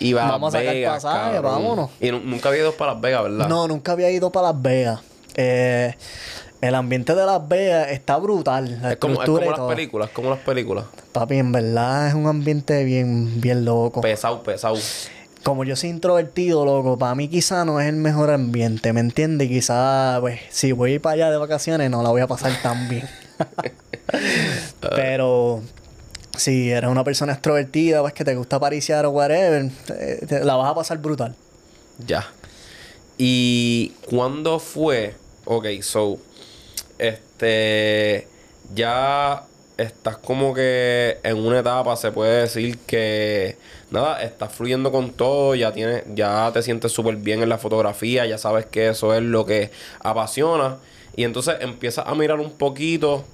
Y va Vamos a sacar Vegas, pasaje, cabrón. vámonos. Y nu- nunca había ido para Las Vegas, ¿verdad? No, nunca había ido para Las Vegas. Eh, el ambiente de Las Vegas está brutal. La Es como, es como las todo. películas, como las películas. Papi, en verdad es un ambiente bien, bien loco. Pesado, pesado. Como yo soy introvertido, loco, para mí quizá no es el mejor ambiente, ¿me entiendes? Quizá, pues, si voy a ir para allá de vacaciones no la voy a pasar tan bien. Pero si eres una persona extrovertida, pues que te gusta pariciar o whatever, te- te- la vas a pasar brutal. Ya. ¿Y cuándo fue? Ok, so. Este. Ya estás como que en una etapa, se puede decir que. Nada, estás fluyendo con todo, ya tienes, ya te sientes súper bien en la fotografía, ya sabes que eso es lo que apasiona. Y entonces empiezas a mirar un poquito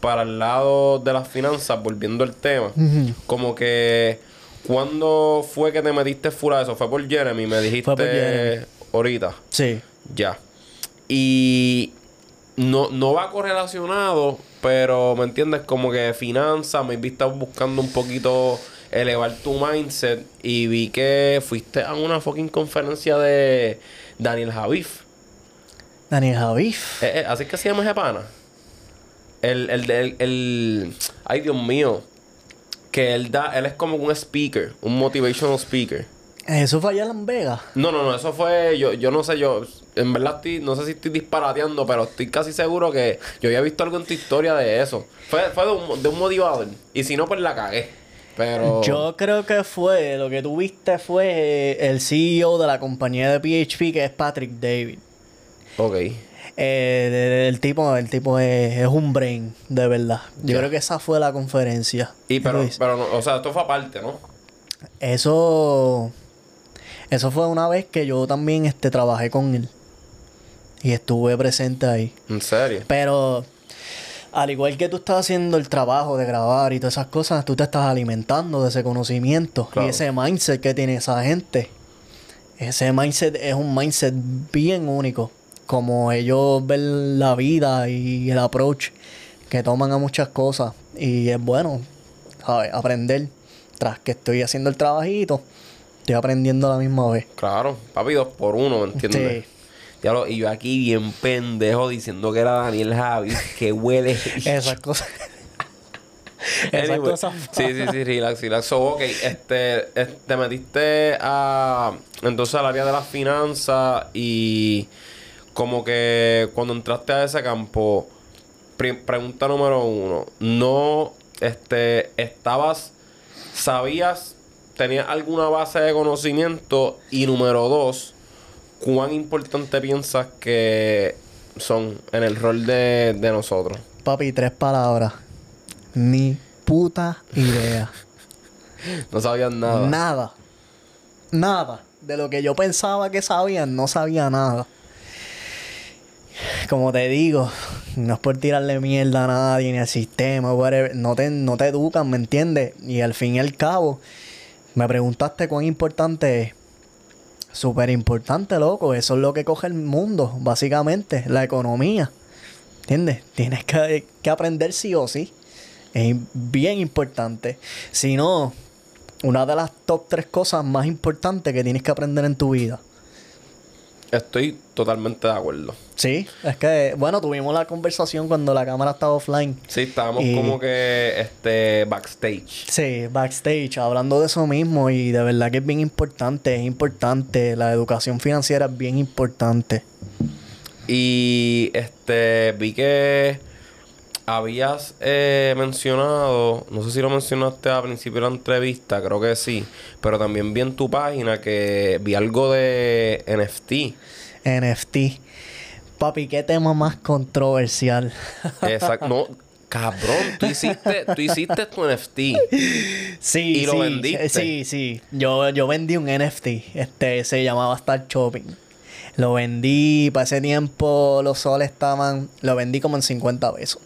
para el lado de las finanzas, volviendo al tema. Como que. ¿Cuándo fue que te metiste full a eso? ¿Fue por Jeremy? Me dijiste Jeremy. ahorita. Sí. Ya. Y no, no va correlacionado, pero ¿me entiendes? Como que finanzas, me vi estás buscando un poquito elevar tu mindset y vi que fuiste a una fucking conferencia de Daniel Javif. Daniel Javif. Eh, eh, así es que se llama ese pana. El, el, el, el- ay Dios mío. Que él da, él es como un speaker, un motivational speaker. Eso fue allá en Las Vegas. No, no, no, eso fue, yo, yo no sé, yo, en verdad estoy, no sé si estoy disparateando, pero estoy casi seguro que yo había visto algo en tu historia de eso. Fue, fue de, un, de un motivador. Y si no, pues la cagué. Pero. Yo creo que fue, lo que tú viste fue eh, el CEO de la compañía de PHP, que es Patrick David. Ok. Eh, el tipo, el tipo es, es un brain, de verdad. Yo creo que esa fue la conferencia. Y ¿Qué pero, pero no, o sea, esto fue aparte, ¿no? Eso, eso fue una vez que yo también este, trabajé con él. Y estuve presente ahí. En serio. Pero al igual que tú estás haciendo el trabajo de grabar y todas esas cosas, tú te estás alimentando de ese conocimiento Claro. y ese mindset que tiene esa gente. Ese mindset es un mindset bien único. Como ellos ven la vida y el approach que toman a muchas cosas. Y es bueno, ¿sabes? Aprender. Tras que estoy haciendo el trabajito, estoy aprendiendo a la misma vez. Claro, papi, dos por uno, ¿me entiendes? Sí. Ya lo- y yo aquí bien pendejo diciendo que era Daniel Javi, que huele. Esas cosas. Esas cosas. Sí, sí, sí, relax, relax. So, ok, este, este, te metiste a, entonces al área de las finanzas y como que cuando entraste a ese campo, pregunta número uno, no, este, estabas, sabías, tenías alguna base de conocimiento y número dos, ¿cuán importante piensas que son en el rol de, de nosotros? Papi, tres palabras. Ni puta idea. No sabías nada. Nada. Nada. De lo que yo pensaba que sabían, no sabía nada. Como te digo, no es por tirarle mierda a nadie ni al sistema, whatever. No te, no te educan, ¿me entiendes? Y al fin y al cabo, me preguntaste cuán importante es. Súper importante, loco. Eso es lo que coge el mundo, básicamente. La economía. ¿Entiendes? Tienes que, que aprender sí o sí. Es bien importante. Si no, una de las top tres cosas más importantes que tienes que aprender en tu vida. Estoy totalmente de acuerdo. Sí, es que, bueno, tuvimos la conversación cuando la cámara estaba offline. Sí, estábamos Y- como que este backstage. Sí, backstage, hablando de eso mismo y de verdad que es bien importante, es importante, la educación financiera es bien importante. Y este vi que habías eh, mencionado, no sé si lo mencionaste al principio de la entrevista, creo que sí, pero también vi en tu página que vi algo de NFT. NFT. Papi, qué tema más controversial. Exacto. No, cabrón, tú hiciste, tú hiciste tu NFT. Sí, ¿Y lo sí, vendiste? Sí, sí. Yo, yo vendí un NFT. Este se llamaba Star Shopping. Lo vendí, para ese tiempo los soles estaban. Lo vendí como en 50 pesos.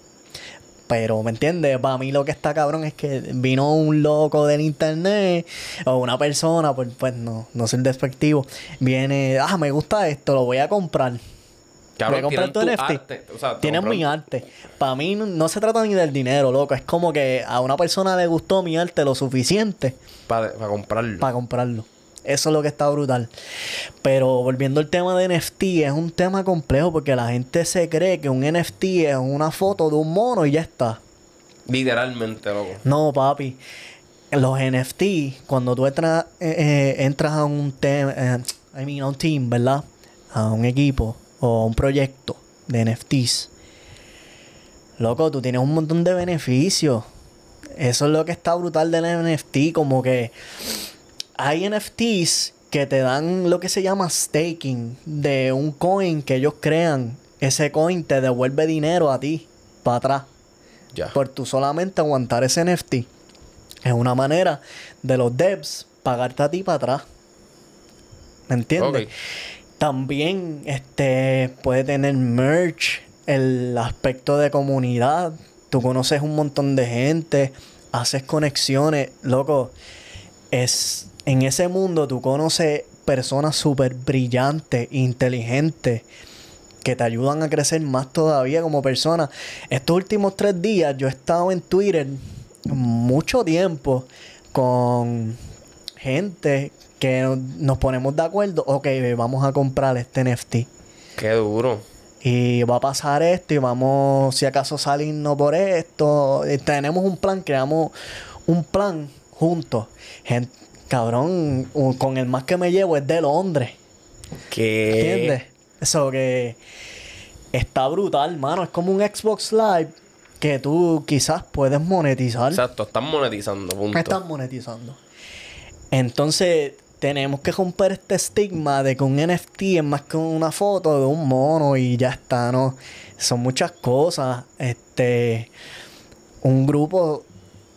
Pero, ¿me entiendes? Para mí lo que está cabrón es que vino un loco del internet o una persona, pues, pues no, no soy despectivo. Viene, ah, me gusta esto, lo voy a comprar. Cabrón, Voy a comprar tu NFT. arte. O sea, mi arte. Para mí no, no se trata ni del dinero, loco. Es como que a una persona le gustó mi arte lo suficiente Para, para comprarlo. para comprarlo. Eso es lo que está brutal. Pero volviendo al tema de NFT, es un tema complejo porque la gente se cree que un NFT es una foto de un mono y ya está. Literalmente, loco. No, papi. Los NFT, cuando tú entras, eh, eh, entras a un tema, I mean, a un team, ¿verdad? A un equipo o a un proyecto de NFTs. Loco, tú tienes un montón de beneficios. Eso es lo que está brutal del NFT, como que hay NFTs que te dan lo que se llama staking de un coin que ellos crean. Ese coin te devuelve dinero a ti, para atrás Ya. por tú solamente aguantar ese NFT. Es una manera de los devs pagarte a ti para atrás. ¿Me entiendes? También este puede tener merch, el aspecto de comunidad. Tú conoces un montón de gente, haces conexiones, loco. Es en ese mundo tú conoces personas súper brillantes, inteligentes, que te ayudan a crecer más todavía como persona. Estos últimos tres días yo he estado en Twitter mucho tiempo con gente que no- nos ponemos de acuerdo. Ok, vamos a comprar este NFT. Qué duro. Y va a pasar esto y vamos, si acaso salirnos por esto. Y tenemos un plan, creamos un plan juntos. Gen- cabrón, con el más que me llevo es de Londres. ¿Qué? ¿Entiendes? Eso que está brutal, mano. Es como un Xbox Live que tú quizás puedes monetizar. Exacto, están monetizando, punto. Están monetizando. Entonces, tenemos que romper este estigma de que un NFT es más que una foto de un mono y ya está, ¿no? Son muchas cosas. Este. Un grupo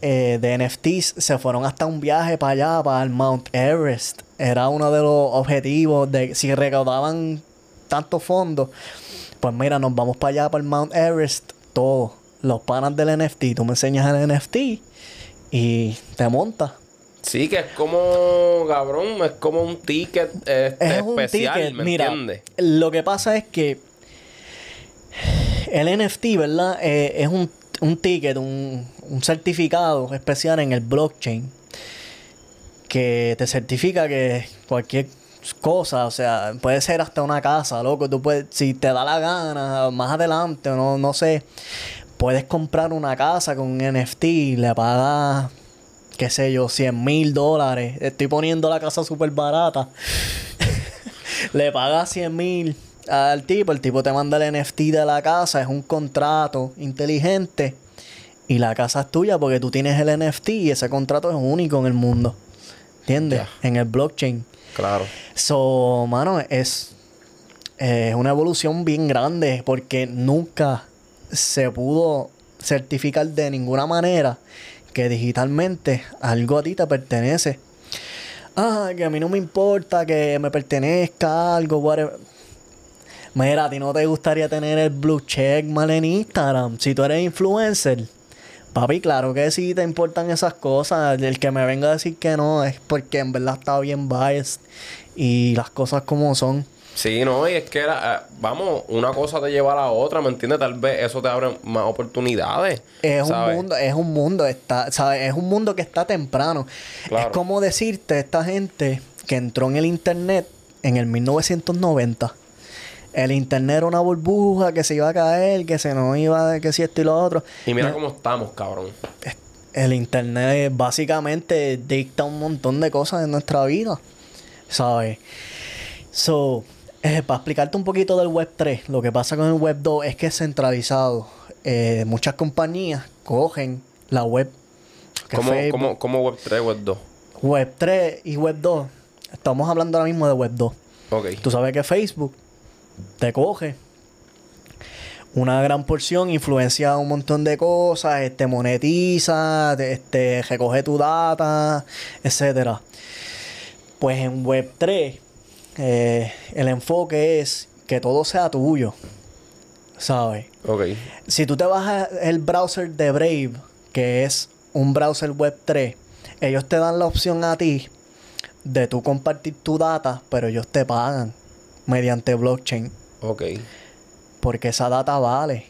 eh, de NFTs se fueron hasta un viaje para allá, para el Mount Everest. Era uno de los objetivos de si recaudaban tantos fondos. Pues mira, nos vamos para allá, para el Mount Everest, todos. los panas del NFT. Tú me enseñas el NFT y te montas. Sí, que es como, cabrón, es como un ticket este, Es un especial, ticket. ¿me Mira, entiendes? lo que pasa es que el NFT, ¿verdad? Eh, es un, un ticket, un, un certificado especial en el blockchain que te certifica que cualquier cosa, o sea, puede ser hasta una casa, loco, tú puedes, si te da la gana, más adelante, no, no sé, puedes comprar una casa con un NFT, le pagas, qué sé yo, 100 mil dólares, estoy poniendo la casa súper barata, le pagas 100 mil al tipo, el tipo te manda el NFT de la casa, es un contrato inteligente y la casa es tuya porque tú tienes el NFT y ese contrato es único en el mundo. ¿Entiendes? En el blockchain. Claro. So, mano, es, es una evolución bien grande porque nunca se pudo certificar de ninguna manera que digitalmente algo a ti te pertenece. Ah, que a mí no me importa que me pertenezca algo, whatever. Mira, a ti no te gustaría tener el blue check mal en Instagram si tú eres influencer. Papi, claro que sí te importan esas cosas. El que me venga a decir que no es porque en verdad está bien biased y las cosas como son. Sí, no, y es que era, eh, vamos, una cosa te lleva a la otra, ¿me entiendes? Tal vez eso te abre más oportunidades. Es ¿sabes? un mundo, es un mundo, está, ¿sabes? Es un mundo que está temprano. Claro. Es como decirte esta gente que entró en el internet en el 1990. El internet era una burbuja que se iba a caer, que se nos iba, que si esto y lo otro. Y mira No, cómo estamos, cabrón. el internet básicamente dicta un montón de cosas en nuestra vida. ¿Sabes? So, eh, para explicarte un poquito del Web 3, lo que pasa con el Web 2 es que es centralizado. Eh, muchas compañías cogen la web. ¿Cómo, Facebook, cómo, cómo Web 3, Web 2? Web 3 y Web 2. Estamos hablando ahora mismo de Web 2. Ok. Tú sabes que Facebook te coge una gran porción, influencia un montón de cosas, este monetiza, te- este recoge tu data, etcétera. Pues en Web 3 eh, el enfoque es que todo sea tuyo. ¿Sabes? Ok. Si tú te bajas el browser de Brave, que es un browser web 3, ellos te dan la opción a ti de tú compartir tu data, pero ellos te pagan mediante blockchain, Ok. porque esa data vale.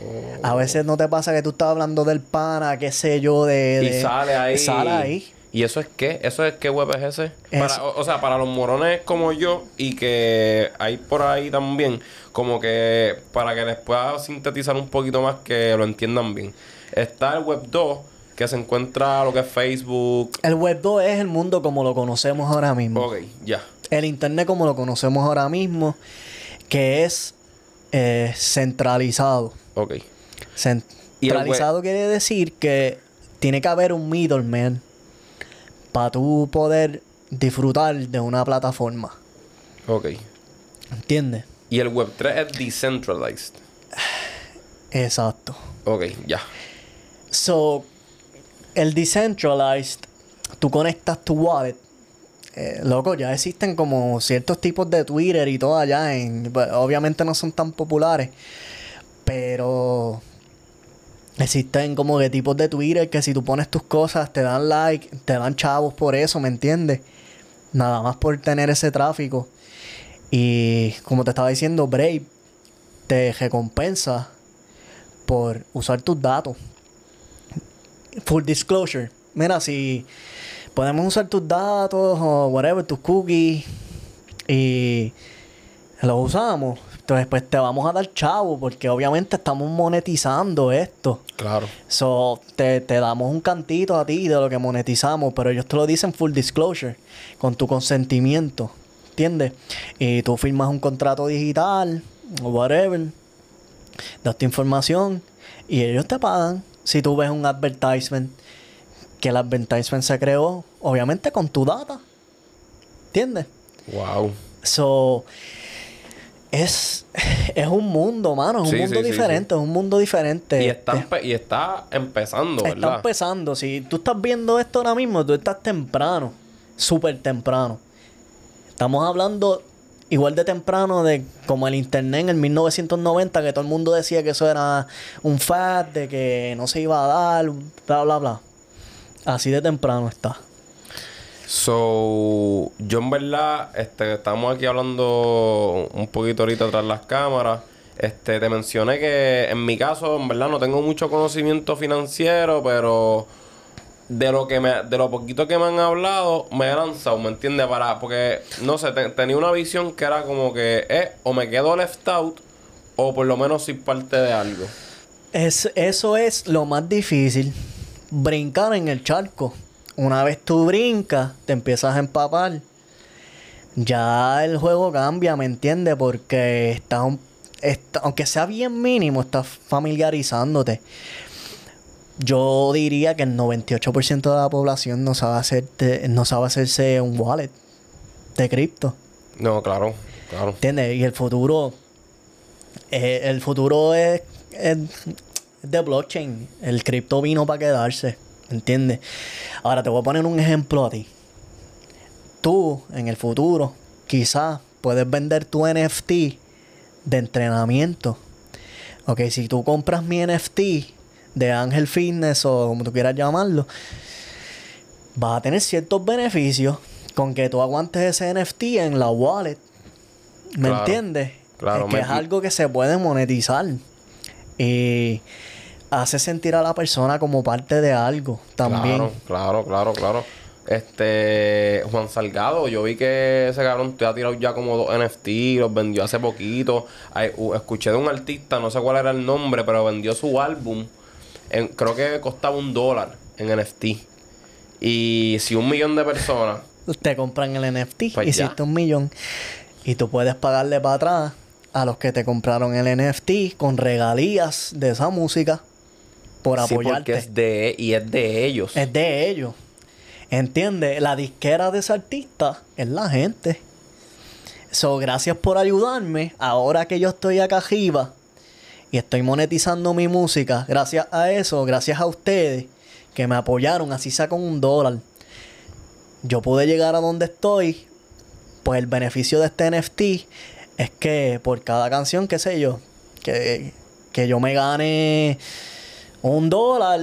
Oh. A veces no te pasa que tú estás hablando del pana, qué sé yo, de... Y sale ahí. Sale ahí. ¿Y eso es qué? ¿Eso es qué web es ese? Es- Para, o, o sea, para los morones como yo y que hay por ahí también, como que para que les pueda sintetizar un poquito más que lo entiendan bien. Está el web 2, que se encuentra lo que es Facebook. El web 2 es el mundo como lo conocemos ahora mismo. Ok, ya. El internet como lo conocemos ahora mismo, que es eh, centralizado. Ok. Centralizado quiere decir que tiene que haber un middleman para tú poder disfrutar de una plataforma. Ok. ¿Entiendes? Y el web 3 es decentralized. Exacto. Ok, ya. So, el decentralized, tú conectas tu wallet. Eh, loco, ya existen como ciertos tipos de Twitter y todo allá. Bueno, obviamente no son tan populares. Pero existen como que tipos de Twitter que si tú pones tus cosas te dan like, te dan chavos por eso, ¿me entiendes? Nada más por tener ese tráfico. Y como te estaba diciendo, Brave te recompensa por usar tus datos. Full disclosure. Mira, si podemos usar tus datos o whatever, tus cookies y los usamos, entonces pues te vamos a dar chavo porque obviamente estamos monetizando esto. Claro. So, te, te damos un cantito a ti de lo que monetizamos, pero ellos te lo dicen full disclosure, con tu consentimiento, ¿entiendes? Y tú firmas un contrato digital, o whatever, das tu información y ellos te pagan si tú ves un advertisement, que el advertisement se creó, obviamente con tu data, ¿entiendes? Wow. So, es, es un mundo, mano, es Sí, un mundo sí, sí, diferente, es un mundo diferente. Y está, Este, y está empezando, Está ¿verdad? empezando. Si tú estás viendo esto ahora mismo, tú estás temprano. Súper temprano. Estamos hablando igual de temprano de como el internet en el 1990 que todo el mundo decía que eso era un fad, de que no se iba a dar, bla bla bla. Así de temprano está. So, yo en verdad, este, estamos aquí hablando un poquito ahorita tras las cámaras. Este, te mencioné que en mi caso, en verdad, no tengo mucho conocimiento financiero, pero de lo que me, de lo poquito que me han hablado, me he lanzado, ¿me entiendes? Para, porque, no sé, tenía una visión que era como que, eh, o me quedo left out, o por lo menos soy parte de algo. Es, eso es lo más difícil. Brincar en el charco. Una vez tú brincas, te empiezas a empapar. Ya el juego cambia, ¿me entiendes? Porque estás, está, aunque sea bien mínimo, estás familiarizándote. Yo diría que el 98% de la población no sabe, hacer, no sabe hacerse un wallet de cripto. No, claro, claro. ¿Entiendes? Y el futuro, eh, el futuro es, es de blockchain. El cripto vino para quedarse. ¿Entiendes? Ahora te voy a poner un ejemplo a ti. Tú, en el futuro, quizás puedes vender tu NFT de entrenamiento. Ok, si tú compras mi NFT de Ángel Fitness o como tú quieras llamarlo, vas a tener ciertos beneficios con que tú aguantes ese NFT en la wallet. ¿Me entiendes? Claro, es que es algo que se puede monetizar. Y hace sentir a la persona como parte de algo también. Claro, claro, claro, Este, Juan Salgado, yo vi que ese cabrón te ha tirado ya como dos NFT, los vendió hace poquito. escuché de un artista, no sé cuál era el nombre, pero vendió su álbum. En, creo que costaba un dólar en NFT. Y si un millón de personas te compran el NFT, pues hiciste un millón. Y tú puedes pagarle para atrás a los que te compraron el NFT con regalías de esa música por apoyarte. es de, y es de ellos. Es de ellos. ¿Entiendes? La disquera de ese artista es la gente. So, gracias por ayudarme. Ahora que yo estoy acá arriba y estoy monetizando mi música, gracias a eso, gracias a ustedes que me apoyaron, así saco un dólar. Yo pude llegar a donde estoy. Pues el beneficio de este NFT es que por cada canción, qué sé yo, que, que yo me gane un dólar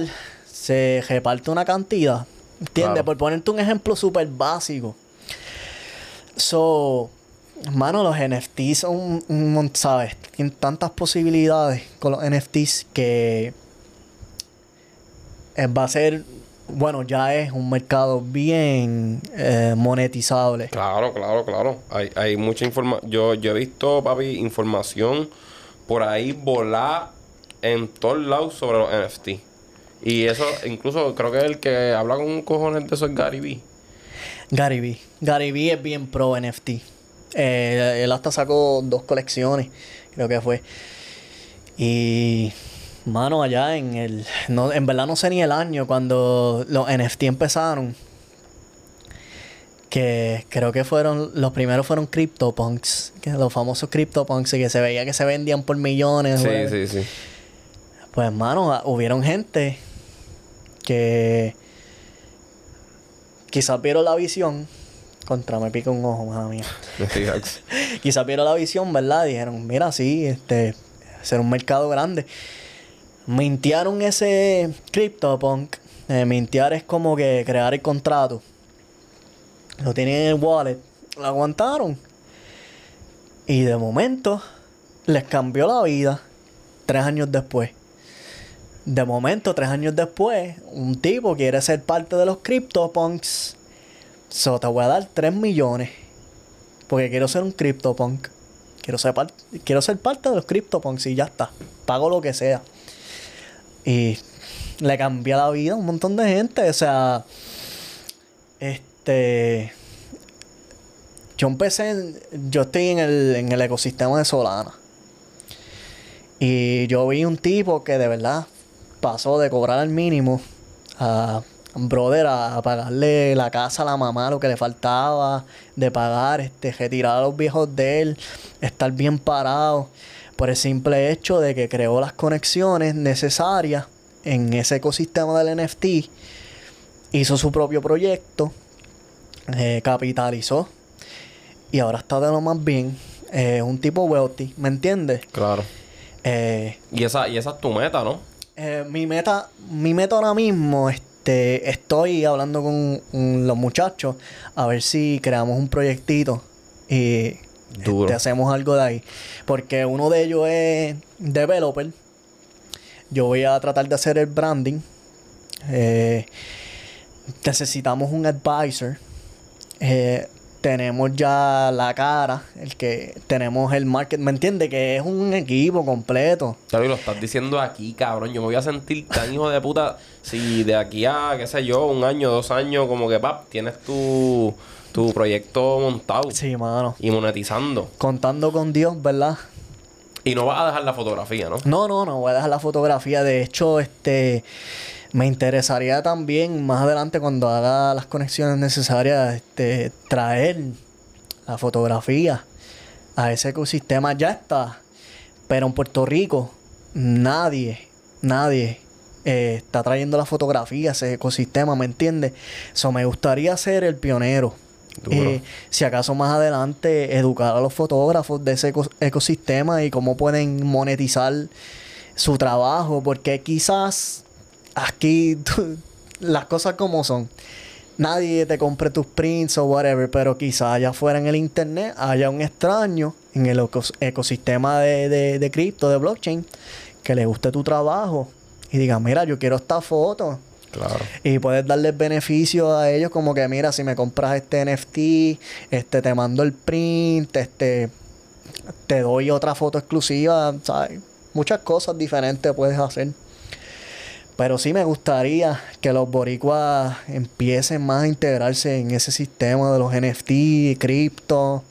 se reparte una cantidad. ¿Entiendes? Por ponerte un ejemplo súper básico. So, mano, los NFTs son un, ¿sabes? Tienen tantas posibilidades con los NFTs que eh, va a ser, bueno, ya es un mercado bien eh, monetizable. Claro, claro, claro. Hay, hay mucha información. Yo, yo he visto, papi, información por ahí volar en todos lados sobre los NFT. Y eso, incluso creo que el que habla con un cojones de eso es Gary Vee. Gary Vee. Gary Vee es bien pro NFT. Eh, él hasta sacó dos colecciones, creo que fue. Y, mano, allá en el. No, en verdad no sé ni el año cuando los NFT empezaron. Que creo que fueron. Los primeros fueron CryptoPunks. Que los famosos CryptoPunks. Que se veía que se vendían por millones. Sí, sí, sí. Pues, hermano, ah, hubieron gente que quizás vieron la visión. Contra, me pica un ojo, madre mía. quizás vieron la visión, ¿verdad? Dijeron, mira, sí, este, ser un mercado grande. Mintearon ese CryptoPunk. Eh, mintear es como que crear el contrato. Lo tienen en el wallet. Lo aguantaron. Y de momento les cambió la vida. Tres años después de momento, tres años después, un tipo quiere ser parte de los CryptoPunks. So, te voy a dar 3 millones. Porque quiero ser un CryptoPunk. Quiero ser, quiero ser parte de los CryptoPunks y ya está. Pago lo que sea. Y le cambia la vida a un montón de gente. O sea, este. Yo empecé. yo estoy en el, en el ecosistema de Solana. Y yo vi un tipo que de verdad pasó de cobrar al mínimo a brother a, pagarle la casa a la mamá, lo que le faltaba, de pagar, este, retirar a los viejos de él, estar bien parado, por el simple hecho de que creó las conexiones necesarias en ese ecosistema del NFT, hizo su propio proyecto, eh, capitalizó y ahora está de lo más bien. Es un tipo wealthy, ¿me entiendes? Claro. Eh, Y esa, y esa es tu meta, ¿no? Eh, mi meta, mi meta ahora mismo, este, estoy hablando con los muchachos a ver si creamos un proyectito y Duro. este, hacemos algo de ahí. Porque uno de ellos es developer. Yo voy a tratar de hacer el branding. Eh, necesitamos un advisor. Eh, tenemos ya la cara, el que tenemos el market, ¿me entiendes? Que es un equipo completo. Claro, y lo estás diciendo aquí, cabrón. Yo me voy a sentir tan hijo de puta si de aquí a, qué sé yo, un año, dos años, como que, pap, tienes tu, tu proyecto montado Sí, mano. y monetizando. Contando con Dios, ¿verdad? Y no vas a dejar la fotografía, ¿no? No, no, no voy a dejar la fotografía. De hecho, este me interesaría también más adelante cuando haga las conexiones necesarias, este, traer la fotografía a ese ecosistema. Ya está. Pero en Puerto Rico, nadie, nadie eh, está trayendo la fotografía a ese ecosistema, ¿me entiendes? So, me gustaría ser el pionero. Eh, si acaso más adelante educar a los fotógrafos de ese eco- ecosistema y cómo pueden monetizar su trabajo, porque quizás aquí tú- las cosas como son. Nadie te compre tus prints o whatever, pero quizás allá afuera en el internet haya un extraño en el ecos- ecosistema de, de, de cripto, de blockchain, que le guste tu trabajo y diga, mira, yo quiero esta foto. Claro. Y puedes darles beneficio a ellos como que mira, si me compras este NFT, este te mando el print, este te doy otra foto exclusiva, ¿sabes? Muchas cosas diferentes puedes hacer. Pero sí me gustaría que los boricuas empiecen más a integrarse en ese sistema de los NFT, cripto.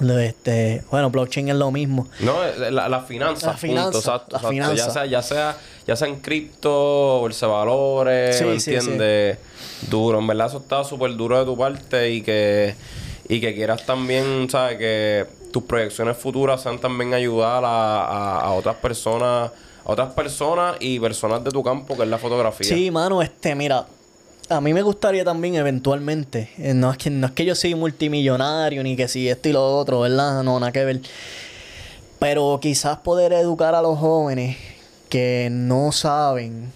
Este, bueno, blockchain es lo mismo. No, eh, la, la finanza. La finanza, punto, exacto, la exacto. finanza. Ya sea, ya sea, ya sea en cripto, bolsa de valores, Sí, ¿me sí, entiendes? Duro, en verdad eso está súper duro de tu parte y que, y que quieras también, ¿sabes? Que tus proyecciones futuras sean también ayudar a, a, a otras personas, otras personas y personas de tu campo, que es la fotografía. Sí, mano, este, mira, a mí me gustaría también eventualmente, eh, no es que no es que yo soy multimillonario ni que si esto y lo otro, ¿verdad? No, nada que ver. Pero quizás poder educar a los jóvenes que no saben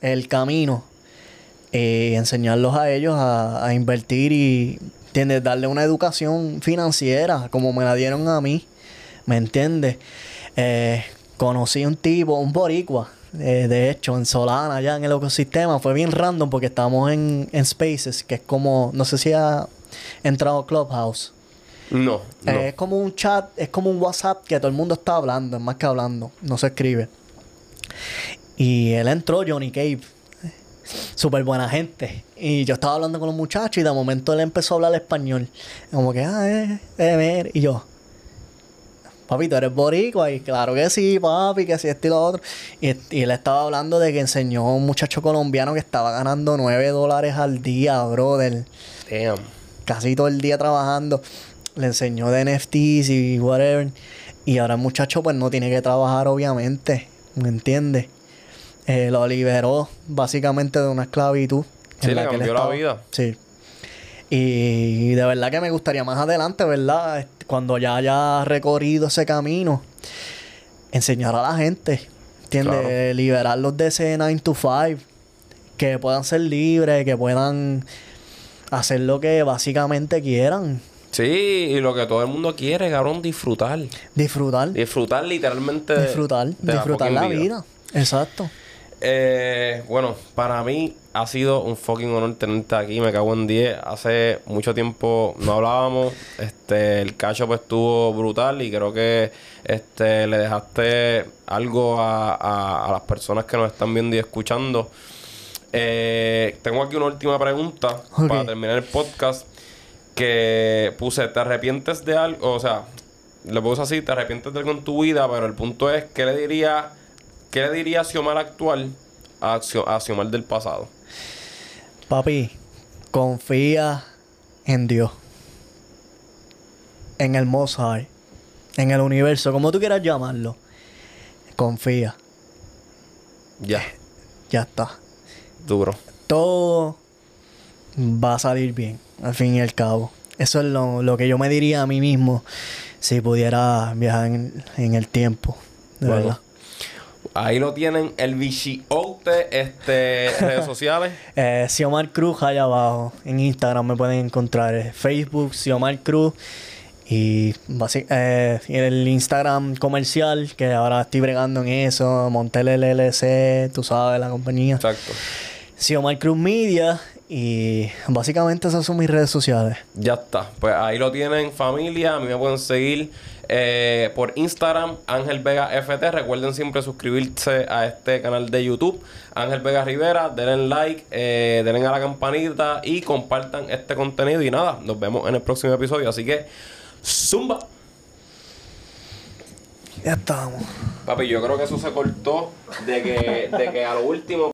el camino, eh, enseñarlos a ellos a, a invertir y, ¿entiendes? Darle una educación financiera como me la dieron a mí, ¿me entiendes? Eh, conocí un tipo, un boricua, eh, de hecho, en Solana, allá en el ecosistema. Fue bien random porque estábamos en, en Spaces, que es como, no sé si ha entrado Clubhouse. No, no. Eh, es como un chat, es como un WhatsApp que todo el mundo está hablando, es más que hablando, no se escribe. Y él entró, Johnny Cave. Súper buena gente. Y yo estaba hablando con los muchachos y de momento él empezó a hablar español. Como que, ah, eh, eh. Y yo, papi, tú eres boricua. Y claro que sí, papi, que sí, esto y lo otro. Y, y él estaba hablando de que enseñó a un muchacho colombiano que estaba ganando 9 dólares al día, brother Damn. casi todo el día trabajando. Le enseñó de NFTs y whatever. Y ahora el muchacho pues no tiene que trabajar obviamente. ¿Me entiendes? Eh, lo liberó básicamente de una esclavitud. Sí, en le que él cambió la vida. Sí. Y de verdad que me gustaría más adelante, ¿verdad? Cuando ya haya recorrido ese camino, enseñar a la gente, ¿entiendes? Claro. Liberarlos de ese 9 to 5, que puedan ser libres, que puedan hacer lo que básicamente quieran, Sí, y lo que todo el mundo quiere, cabrón, disfrutar. disfrutar, Disfrutar literalmente. disfrutar, de disfrutar la vida. Exacto. Eh, bueno, para mí ha sido un fucking honor tenerte aquí. Me cago en 10. Hace mucho tiempo no hablábamos. Este, el cacho pues estuvo brutal y creo que este le dejaste algo a, a- a las personas que nos están viendo y escuchando. Eh, tengo aquí una última pregunta para terminar el podcast. Que puse, ¿te arrepientes de algo? O sea, le puse así, ¿te arrepientes de algo en tu vida? Pero el punto es, ¿qué le diría, qué le diría a Xiomar actual a, Xio- a Xiomar del pasado? Papi, confía en Dios. En el High. En el universo, como tú quieras llamarlo. Confía. Ya, Ya está. duro. Todo va a salir bien, al fin y al cabo. Eso es lo, lo que yo me diría a mí mismo si pudiera viajar en, en el tiempo. De Bueno. verdad. Ahí lo tienen, el Bichiote, este, redes sociales. Eh, Xiomar Cruz allá abajo. En Instagram me pueden encontrar. eh, Facebook, Xiomar Cruz. Y eh, el Instagram comercial, que ahora estoy bregando en eso. Montel LLC, tú sabes, la compañía. Exacto. Xiomar Cruz Media. Y básicamente esas son mis redes sociales. Ya está. Pues ahí lo tienen, familia. A mí me pueden seguir eh, por Instagram, Ángel Vega FT. Recuerden siempre suscribirse a este canal de YouTube, Ángel Vega Rivera. Denle like, eh, denle a la campanita y compartan este contenido. Y nada, nos vemos en el próximo episodio. Así que, zumba. Ya estamos. Papi, yo creo que eso se cortó de que, de que a lo último